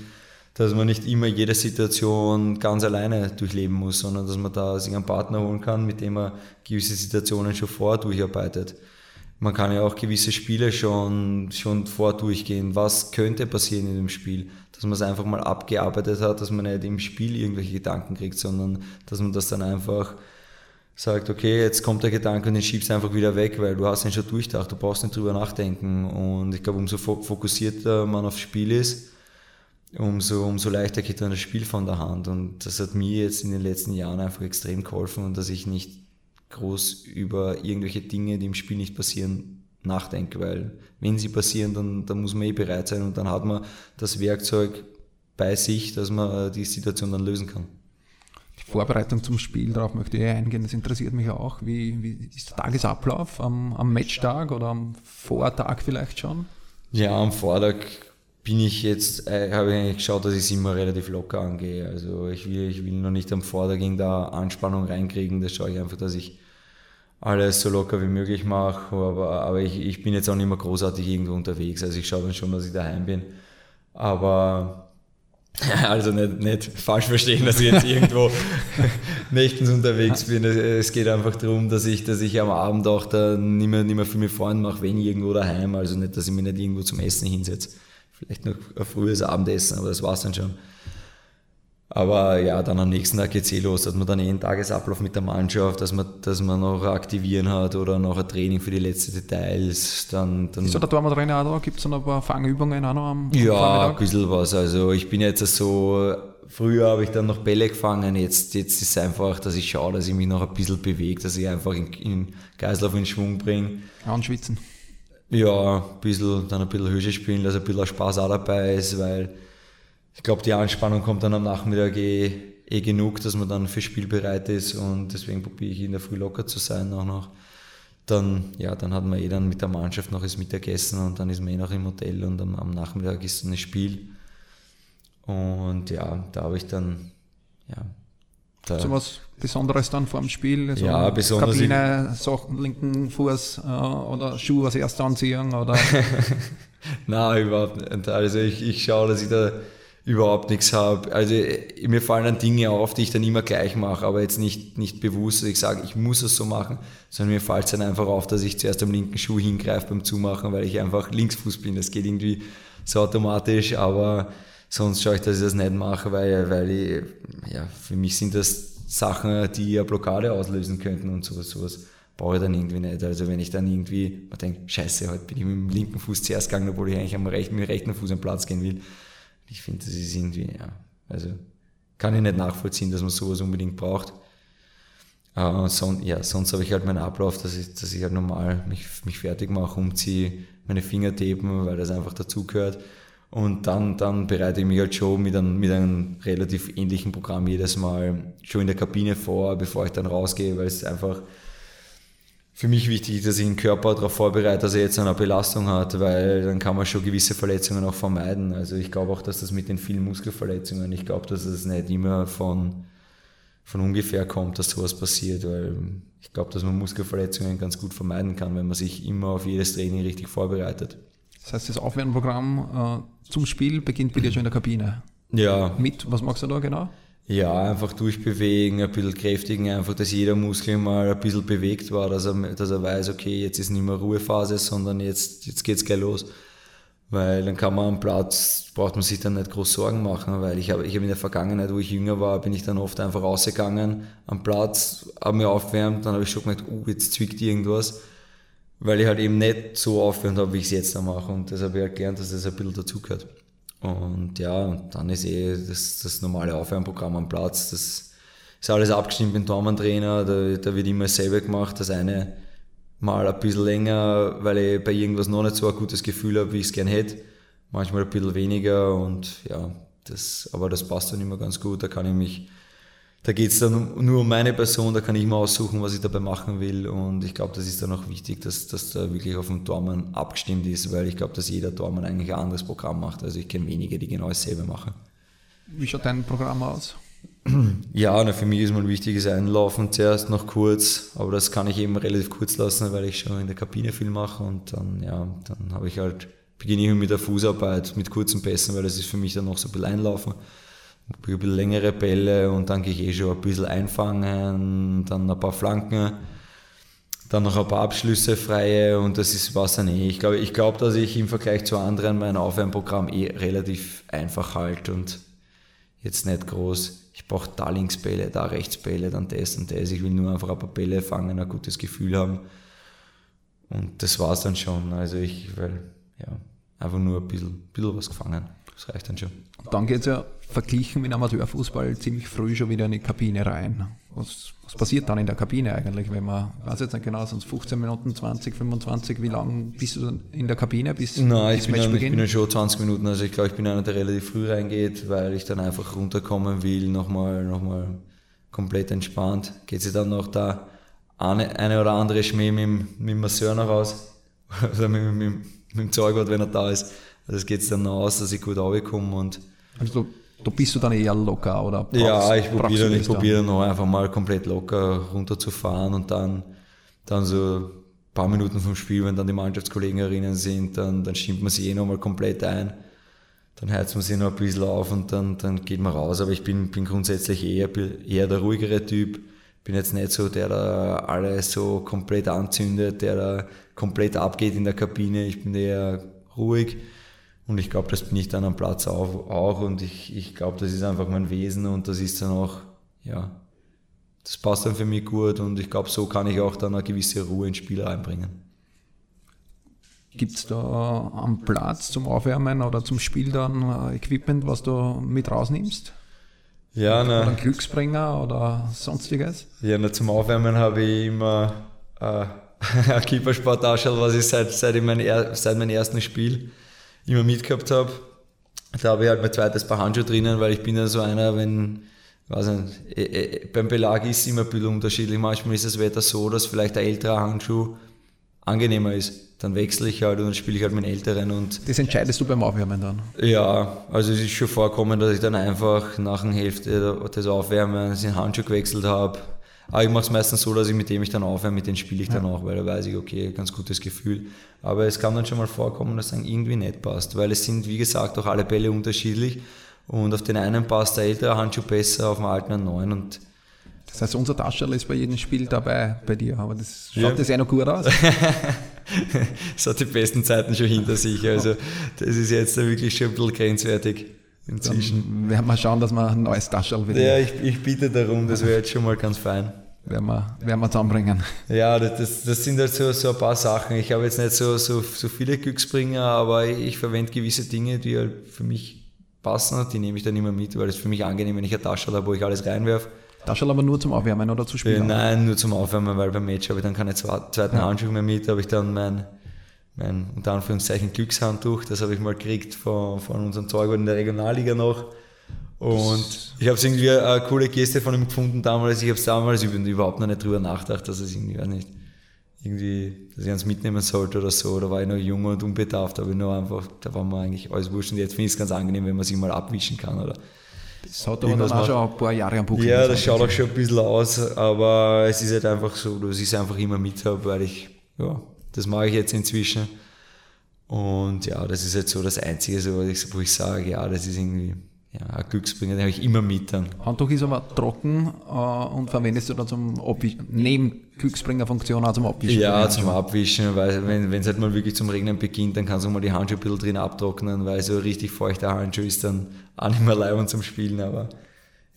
dass man nicht immer jede Situation ganz alleine durchleben muss, sondern dass man da sich einen Partner holen kann, mit dem man gewisse Situationen schon vor durcharbeitet. Man kann ja auch gewisse Spiele schon, schon vor durchgehen. Was könnte passieren in dem Spiel? Dass man es einfach mal abgearbeitet hat, dass man nicht im Spiel irgendwelche Gedanken kriegt, sondern dass man das dann einfach sagt, okay, jetzt kommt der Gedanke und den schiebst du einfach wieder weg, weil du hast ihn schon durchdacht, du brauchst nicht drüber nachdenken. Und ich glaube, umso fokussierter man aufs Spiel ist, umso, umso leichter geht dann das Spiel von der Hand. Und das hat mir jetzt in den letzten Jahren einfach extrem geholfen und dass ich nicht groß über irgendwelche Dinge, die im Spiel nicht passieren, nachdenke, weil wenn sie passieren, dann, dann muss man eh bereit sein und dann hat man das Werkzeug bei sich, dass man die Situation dann lösen kann. Die Vorbereitung zum Spiel, darauf möchte ich eingehen, das interessiert mich auch. Wie, wie ist der Tagesablauf am, am Matchtag oder am Vortag vielleicht schon? Ja, am Vortag bin ich jetzt, äh, habe ich eigentlich geschaut, dass ich es immer relativ locker angehe. Also ich will, ich will noch nicht am Vortag in der Anspannung reinkriegen, das schaue ich einfach, dass ich alles so locker wie möglich mache, aber, aber ich, ich bin jetzt auch nicht mehr großartig irgendwo unterwegs, also ich schaue dann schon, dass ich daheim bin, aber also nicht, nicht falsch verstehen, dass ich jetzt irgendwo nächtens unterwegs bin. Es geht einfach darum, dass ich, dass ich am Abend auch da nicht mehr, nicht mehr viel mit Freunden mache, wenn irgendwo daheim. Also nicht, dass ich mich nicht irgendwo zum Essen hinsetze. Vielleicht noch ein frühes Abendessen, aber das war's dann schon. Aber ja, dann am nächsten Tag geht's eh los, dass man dann eh einen Tagesablauf mit der Mannschaft, dass man, dass man noch aktivieren hat oder noch ein Training für die letzten Details. Dann, dann ist da der Torwarttrainer auch da? Gibt es noch ein paar Fangübungen auch noch am Ja, Vormittag? ein bisschen was. Also ich bin jetzt so, früher habe ich dann noch Bälle gefangen, jetzt, jetzt ist es einfach, dass ich schaue, dass ich mich noch ein bisschen bewege, dass ich einfach in, in Geislauf in Schwung bringe. Anschwitzen. Ja, ein bisschen, dann ein bisschen Höhe spielen, dass ein bisschen Spaß auch dabei ist, weil ich glaube, die Anspannung kommt dann am Nachmittag eh, eh genug, dass man dann für Spiel bereit ist und deswegen probiere ich in der Früh locker zu sein auch noch. Dann, ja, dann hat man eh dann mit der Mannschaft noch das Mittagessen und dann ist man eh noch im Hotel und am, am Nachmittag ist dann ein Spiel. Und ja, da habe ich dann, ja. Da, so was Besonderes dann vor dem Spiel? Also ja, besonders. Kabine, so linken Fuß äh, oder Schuhe als erster anziehen? Oder? Nein, überhaupt nicht. Also ich, ich schaue, dass ich da überhaupt nichts habe. Also mir fallen dann Dinge auf, die ich dann immer gleich mache, aber jetzt nicht, nicht bewusst, dass ich sage, ich muss es so machen, sondern mir fällt es dann einfach auf, dass ich zuerst am linken Schuh hingreife beim Zumachen, weil ich einfach Linksfuß bin. Das geht irgendwie so automatisch, aber sonst schaue ich, dass ich das nicht mache, weil, weil ich, ja, für mich sind das Sachen, die ja Blockade auslösen könnten und sowas, sowas brauche ich dann irgendwie nicht. Also wenn ich dann irgendwie, man denkt, scheiße, heute bin ich mit dem linken Fuß zuerst gegangen, obwohl ich eigentlich am rechten, mit dem rechten Fuß am Platz gehen will, ich finde, das ist irgendwie, ja, also kann ich nicht nachvollziehen, dass man sowas unbedingt braucht. Äh, son, ja, sonst habe ich halt meinen Ablauf, dass ich, dass ich halt normal mich, mich fertig mache, umziehe, meine Finger tapen, weil das einfach dazugehört. Und dann, dann bereite ich mich halt schon mit einem, mit einem relativ ähnlichen Programm jedes Mal schon in der Kabine vor, bevor ich dann rausgehe, weil es einfach für mich wichtig, dass ich den Körper darauf vorbereite, dass er jetzt eine Belastung hat, weil dann kann man schon gewisse Verletzungen auch vermeiden. Also ich glaube auch, dass das mit den vielen Muskelverletzungen, ich glaube, dass es nicht immer von, von ungefähr kommt, dass sowas passiert, weil ich glaube, dass man Muskelverletzungen ganz gut vermeiden kann, wenn man sich immer auf jedes Training richtig vorbereitet. Das heißt, das Aufwärmprogramm äh, zum Spiel beginnt bei dir schon in der Kabine? Ja. Mit, was machst du da genau? Ja, einfach durchbewegen, ein bisschen kräftigen, einfach, dass jeder Muskel mal ein bisschen bewegt war, dass er, dass er weiß, okay, jetzt ist nicht mehr Ruhephase, sondern jetzt, jetzt geht's gleich los. Weil dann kann man am Platz, braucht man sich dann nicht groß Sorgen machen, weil ich habe ich hab in der Vergangenheit, wo ich jünger war, bin ich dann oft einfach rausgegangen am Platz, habe mir aufwärmt, dann habe ich schon gemerkt, oh, jetzt zwickt irgendwas, weil ich halt eben nicht so aufwärmt habe, wie ich es jetzt da mache und deshalb habe ich halt gelernt, dass das ein bisschen dazugehört. Und ja, und dann ist eh das, das normale Aufwärmprogramm am Platz. Das ist alles abgestimmt mit dem Tormann-Trainer. Da, da wird immer dasselbe gemacht. Das eine mal ein bisschen länger, weil ich bei irgendwas noch nicht so ein gutes Gefühl habe, wie ich es gern hätte. Manchmal ein bisschen weniger und ja, das, aber das passt dann immer ganz gut. Da kann ich mich da geht es dann nur um meine Person, da kann ich mir aussuchen, was ich dabei machen will. Und ich glaube, das ist dann auch wichtig, dass, dass da wirklich auf den Tormann abgestimmt ist, weil ich glaube, dass jeder Tormann eigentlich ein anderes Programm macht. Also ich kenne wenige, die genau dasselbe machen. Wie schaut dein Programm aus? Ja, na, für mich ist mal ein wichtiges Einlaufen zuerst noch kurz, aber das kann ich eben relativ kurz lassen, weil ich schon in der Kabine viel mache und dann, ja, dann habe ich halt, beginne ich mit der Fußarbeit, mit kurzen Pässen, weil das ist für mich dann noch so ein bisschen Einlaufen ein bisschen längere Bälle und dann gehe ich eh schon ein bisschen einfangen, dann ein paar Flanken, dann noch ein paar Abschlüsse freie und das ist was dann eh. Ich glaube, ich glaube, dass ich im Vergleich zu anderen mein Aufwärmprogramm eh relativ einfach halte und jetzt nicht groß. Ich brauche da Linksbälle, da Rechtsbälle, dann das und das. Ich will nur einfach ein paar Bälle fangen, ein gutes Gefühl haben. Und das war es dann schon. Also ich, weil, ja, einfach nur ein bisschen, bisschen was gefangen. Das reicht dann schon. Dann geht es ja verglichen mit Amateurfußball ziemlich früh schon wieder in die Kabine rein. Was, was passiert dann in der Kabine eigentlich, wenn man, ich weiß jetzt nicht genau, sonst 15 Minuten, 20, 25, wie lange bist du dann in der Kabine bis Nein, bis ich, bin dann, ich bin dann schon 20 Minuten, also ich glaube, ich bin einer, der relativ früh reingeht, weil ich dann einfach runterkommen will, nochmal noch mal komplett entspannt. Geht sich dann noch da eine, eine oder andere Schmäh mit, mit dem Masseur noch raus oder mit, mit, mit dem Zeugwart, wenn er da ist. Also es geht dann noch aus, dass ich gut runterkomme und also da bist du dann eher locker oder brauchst, Ja, ich probiere ich probiere noch einfach mal komplett locker runterzufahren und dann, dann so ein paar Minuten vom Spiel, wenn dann die Mannschaftskollegen erinnern sind, dann, dann stimmt man sich eh nochmal komplett ein dann heizt man sich noch ein bisschen auf und dann, dann geht man raus. Aber ich bin, bin grundsätzlich eher, eher der ruhigere Typ. Bin jetzt nicht so, der da alles so komplett anzündet, der da komplett abgeht in der Kabine. Ich bin eher ruhig und ich glaube, das bin ich dann am Platz auch. auch. Und ich, ich glaube, das ist einfach mein Wesen und das ist dann auch, ja, das passt dann für mich gut und ich glaube, so kann ich auch dann eine gewisse Ruhe ins Spiel reinbringen. Gibt es da am Platz zum Aufwärmen oder zum Spiel dann Equipment, was du mit rausnimmst? Ja, ne. Oder Glücksbringer oder sonstiges? Ja, ne, zum Aufwärmen habe ich immer äh, ein Keepersportaschel, was ich seit, seit, mein, seit meinem ersten Spiel immer mitgehabt habe. Da habe ich halt mein zweites Paar Handschuhe drinnen, weil ich bin ja so einer, wenn, weiß nicht, äh, äh, beim Belag ist es immer ein bisschen unterschiedlich. Manchmal ist das Wetter so, dass vielleicht ein älterer Handschuh angenehmer ist dann wechsle ich halt und dann spiele ich halt mit Älteren. Und das entscheidest du beim Aufwärmen dann? Ja, also es ist schon vorkommen, dass ich dann einfach nach einer Hälfte des Aufwärmens den Handschuh gewechselt habe. Aber ich mache es meistens so, dass ich mit dem ich dann aufwärme, mit dem spiele ich dann ja. auch, weil da weiß ich, okay, ganz gutes Gefühl. Aber es kann dann schon mal vorkommen, dass es dann irgendwie nicht passt, weil es sind, wie gesagt, auch alle Bälle unterschiedlich. Und auf den einen passt der ältere Handschuh besser, auf dem alten einen neuen. Und das heißt, unser Taschel ist bei jedem Spiel dabei bei dir, aber das schaut ja. das ja noch gut aus. Es hat die besten Zeiten schon hinter sich, also das ist jetzt wirklich schon ein bisschen grenzwertig inzwischen. Werden wir schauen, dass wir ein neues Taschel wieder. Ja, ich, ich bitte darum, das wäre jetzt schon mal ganz fein. Werden wir, werden wir zusammenbringen. Ja, das, das sind halt so, so ein paar Sachen. Ich habe jetzt nicht so, so, so viele Glücksbringer, aber ich verwende gewisse Dinge, die halt für mich passen. Die nehme ich dann immer mit, weil es für mich angenehm, wenn ich eine Tasche habe, wo ich alles reinwerfe Taschel aber nur zum Aufwärmen oder zu spielen? Nein, nur zum Aufwärmen, weil beim Match habe ich dann keine zweiten ja. Handschuhe mehr mit, habe ich dann mein, mein unter Anführungszeichen Glückshandtuch, das habe ich mal gekriegt von, von unserem Zeug in der Regionalliga noch. Und ich habe es irgendwie eine coole Geste von ihm gefunden damals. Ich habe es damals überhaupt noch nicht drüber nachgedacht, dass es irgendwie, weiß nicht, irgendwie, dass ich eins mitnehmen sollte oder so. Da war ich noch jung und unbedarft, aber nur einfach, da war mir eigentlich alles wurscht. Und jetzt finde ich es ganz angenehm, wenn man sich mal abwischen kann oder das hat aber dann auch schon ein paar Jahre am Buch. Ja, das schaut auch schon ein bisschen aus, aber es ist halt einfach so, dass ich es einfach immer mit habe, weil ich, ja, das mache ich jetzt inzwischen. Und ja, das ist jetzt so das Einzige, so, wo, ich, sage, ja, das ist irgendwie ja, ein Glücksbringer, den habe ich immer mit dann. Handtuch ist aber trocken äh, und verwendest du dann zum Abwischen, neben Glücksbringer-Funktion auch zum Abwischen? Ja, zum Abwischen, weil wenn es halt mal wirklich zum Regnen beginnt, dann kannst du mal die Handschuhe ein bisschen drin abtrocknen, weil so richtig feuchter Handschuh ist dann auch nicht mehr leibend zum Spielen, aber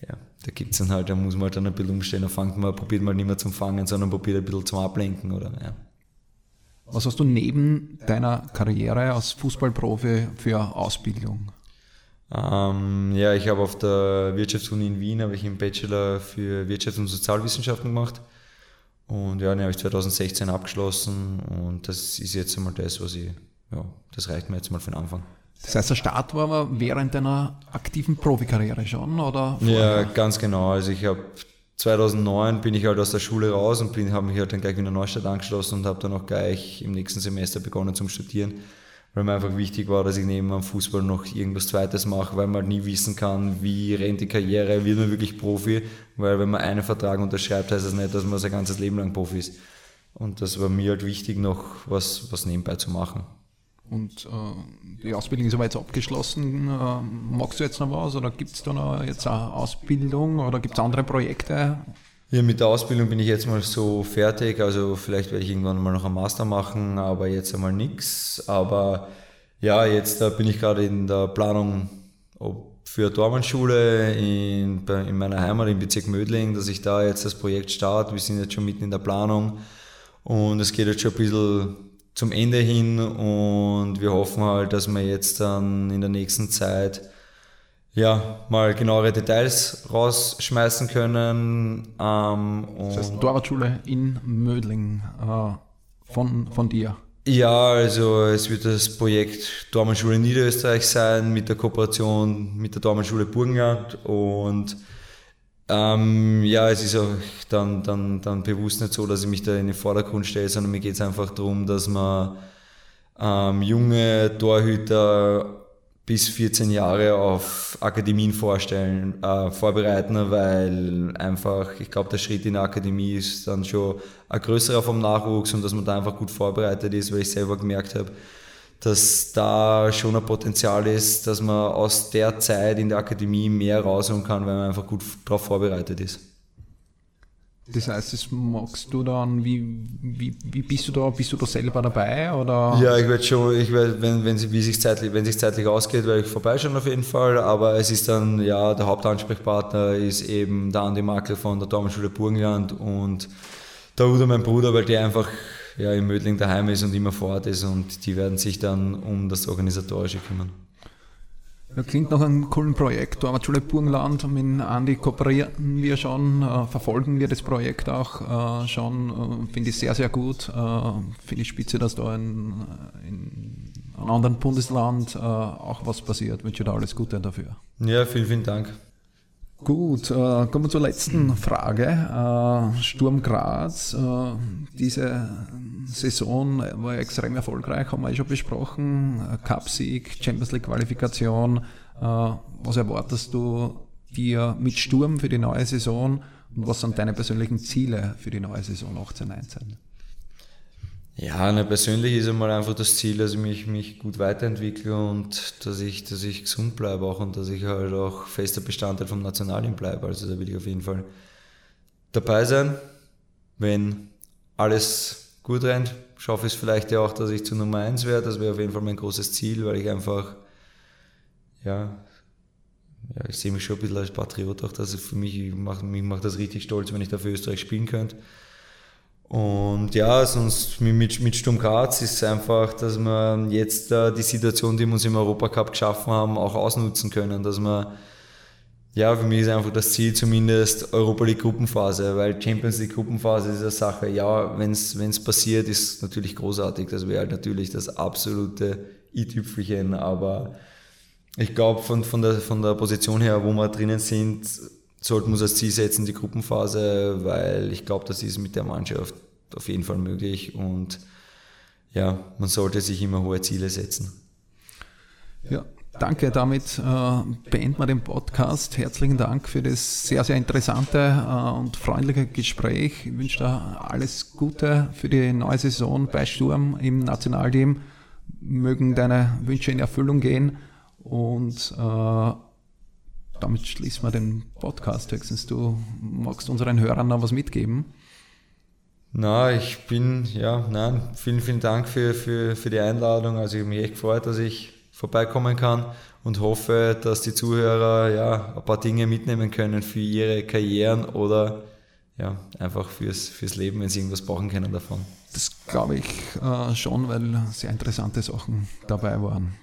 ja, da gibt es dann halt, da muss man halt dann ein bisschen umstellen, da fängt man, probiert man nicht mehr zum Fangen, sondern probiert ein bisschen zum Ablenken oder ja. Was hast du neben deiner Karriere als Fußballprofi für Ausbildung? Ähm, ja, ich habe auf der Wirtschaftsuni in Wien habe ich einen Bachelor für Wirtschafts- und Sozialwissenschaften gemacht. Und ja, den habe ich 2016 abgeschlossen und das ist jetzt einmal das, was ich, ja, das reicht mir jetzt mal für den Anfang. Das heißt, der Start war aber während deiner aktiven Profikarriere schon, oder? Vorher? Ja, ganz genau. Also ich habe 2009 bin ich halt aus der Schule raus und habe mich halt dann gleich in der Neustadt angeschlossen und habe dann auch gleich im nächsten Semester begonnen zum Studieren weil mir einfach wichtig war, dass ich neben dem Fußball noch irgendwas Zweites mache, weil man halt nie wissen kann, wie rennt die Karriere, wird man wirklich Profi, weil wenn man einen Vertrag unterschreibt, heißt das nicht, dass man sein ganzes Leben lang Profi ist. Und das war mir halt wichtig, noch was, was nebenbei zu machen. Und äh, die Ausbildung ist aber jetzt abgeschlossen. Äh, magst du jetzt noch was oder gibt es da noch jetzt eine Ausbildung oder gibt es andere Projekte? Ja, mit der Ausbildung bin ich jetzt mal so fertig. Also vielleicht werde ich irgendwann mal noch einen Master machen, aber jetzt einmal nichts. Aber ja, jetzt da bin ich gerade in der Planung für Dormannschule in, in meiner Heimat im Bezirk Mödling, dass ich da jetzt das Projekt starte. Wir sind jetzt schon mitten in der Planung und es geht jetzt schon ein bisschen zum Ende hin und wir hoffen halt, dass wir jetzt dann in der nächsten Zeit ja, mal genauere Details rausschmeißen können. Ähm, das heißt Torwartschule in Mödling äh, von, von dir. Ja, also es wird das Projekt Dormannschule Niederösterreich sein mit der Kooperation mit der Dormannschule Burgenland und Ähm, ja, es ist auch dann, dann, dann bewusst nicht so, dass ich mich da in den Vordergrund stelle, sondern mir geht es einfach darum, dass man ähm, junge Torhüter bis 14 Jahre auf Akademien vorstellen, äh, vorbereiten, weil einfach, ich glaube, der Schritt in der Akademie ist dann schon ein größerer vom Nachwuchs und dass man da einfach gut vorbereitet ist, weil ich selber gemerkt habe, dass da schon ein Potenzial ist, dass man aus der Zeit in der Akademie mehr rausholen kann, weil man einfach gut darauf vorbereitet ist. Das heißt, das magst du dann, wie, wie, wie bist du da, bist du da selber dabei? Oder? Ja, ich werde schon, ich werd, wenn, wenn, wie sich zeitlich, wenn sich zeitlich ausgeht, werde ich vorbeischauen auf jeden Fall, aber es ist dann, ja, der Hauptansprechpartner ist eben der Andi Makel von der Dormenschule Burgenland und der Udo, mein Bruder, weil der einfach ja, in Mödling daheim ist und immer vor Ort ist und die werden sich dann um das Organisatorische kümmern. Ja, klingt nach einem coolen Projekt. Dormatschule Burgenland, mit Andi kooperieren wir schon, äh, verfolgen wir das Projekt auch äh, schon, äh, finde ich sehr, sehr gut. Äh, finde ich spitze, dass da in, in einem anderen Bundesland äh, auch was passiert. Ich wünsche dir alles Gute dafür. Ja, vielen, vielen Dank. Gut, äh, kommen wir zur letzten Frage. Äh, Sturm Graz, äh, diese Saison war extrem erfolgreich, haben wir eh schon besprochen. Cup-Sieg, Champions League-Qualifikation. Äh, was erwartest du dir mit Sturm für die neue Saison und was sind deine persönlichen Ziele für die neue Saison 18-19? Ja, ne, persönlich ist einmal einfach das Ziel, dass ich mich, mich gut weiterentwickle und dass ich, dass ich gesund bleibe auch und dass ich halt auch fester Bestandteil vom Nationalteam bleibe. Also da will ich auf jeden Fall dabei sein. Wenn alles gut rennt, schaffe ich es vielleicht ja auch, dass ich zu Nummer 1 werde. Das wäre auf jeden Fall mein großes Ziel, weil ich einfach, ja, ja ich sehe mich schon ein bisschen als Patriot auch, dass für mich, macht, mich macht das richtig stolz, wenn ich da für Österreich spielen könnte. Und ja, sonst mit, mit Sturm Graz ist einfach, dass wir jetzt äh, die Situation, die wir uns im Europacup geschaffen haben, auch ausnutzen können. Dass wir, ja, für mich ist einfach das Ziel zumindest Europa League Gruppenphase, weil Champions League Gruppenphase ist eine Sache, ja, wenn es passiert, ist natürlich großartig. Das wäre halt natürlich das absolute i-Tüpfelchen, aber ich glaube, von, von, der, von der Position her, wo wir drinnen sind, sollten wir uns als Ziel setzen, die Gruppenphase, weil ich glaube, das ist mit der Mannschaft auf jeden Fall möglich und ja, man sollte sich immer hohe Ziele setzen. Ja, danke. Damit äh, beenden wir den Podcast. Herzlichen Dank für das sehr, sehr interessante äh, und freundliche Gespräch. Ich wünsche dir alles Gute für die neue Saison bei Sturm im Nationalteam. Mögen deine Wünsche in Erfüllung gehen und äh, damit schließen wir den Podcast. Höchstens du magst unseren Hörern noch was mitgeben. Na, ich bin, ja, nein, vielen, vielen Dank für, für, für die Einladung. Also ich habe mich echt gefreut, dass ich vorbeikommen kann und hoffe, dass die Zuhörer ja ein paar Dinge mitnehmen können für ihre Karrieren oder ja, einfach fürs, fürs Leben, wenn sie irgendwas brauchen können davon. Das glaube ich äh, schon, weil sehr interessante Sachen dabei waren.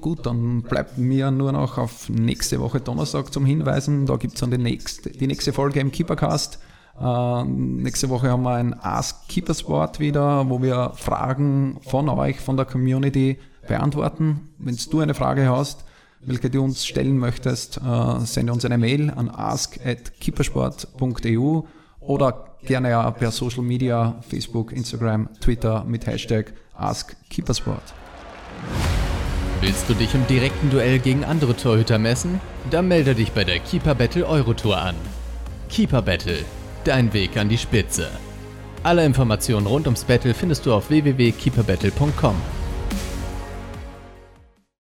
Gut, dann bleibt mir nur noch auf nächste Woche Donnerstag zum Hinweisen. Da gibt es dann die nächste, die nächste Folge im Keepercast. Äh, nächste Woche haben wir ein Ask Keepers Board wieder, wo wir Fragen von euch, von der Community beantworten. Wenn du eine Frage hast, welche du uns stellen möchtest, äh, sende uns eine Mail an ask.keepersport.eu oder gerne ja per Social Media, Facebook, Instagram, Twitter mit Hashtag AskKeepersport. Willst du dich im direkten Duell gegen andere Torhüter messen? Dann melde dich bei der Keeper Battle Eurotour an. Keeper Battle, dein Weg an die Spitze. Alle Informationen rund ums Battle findest du auf www.keeperbattle.com.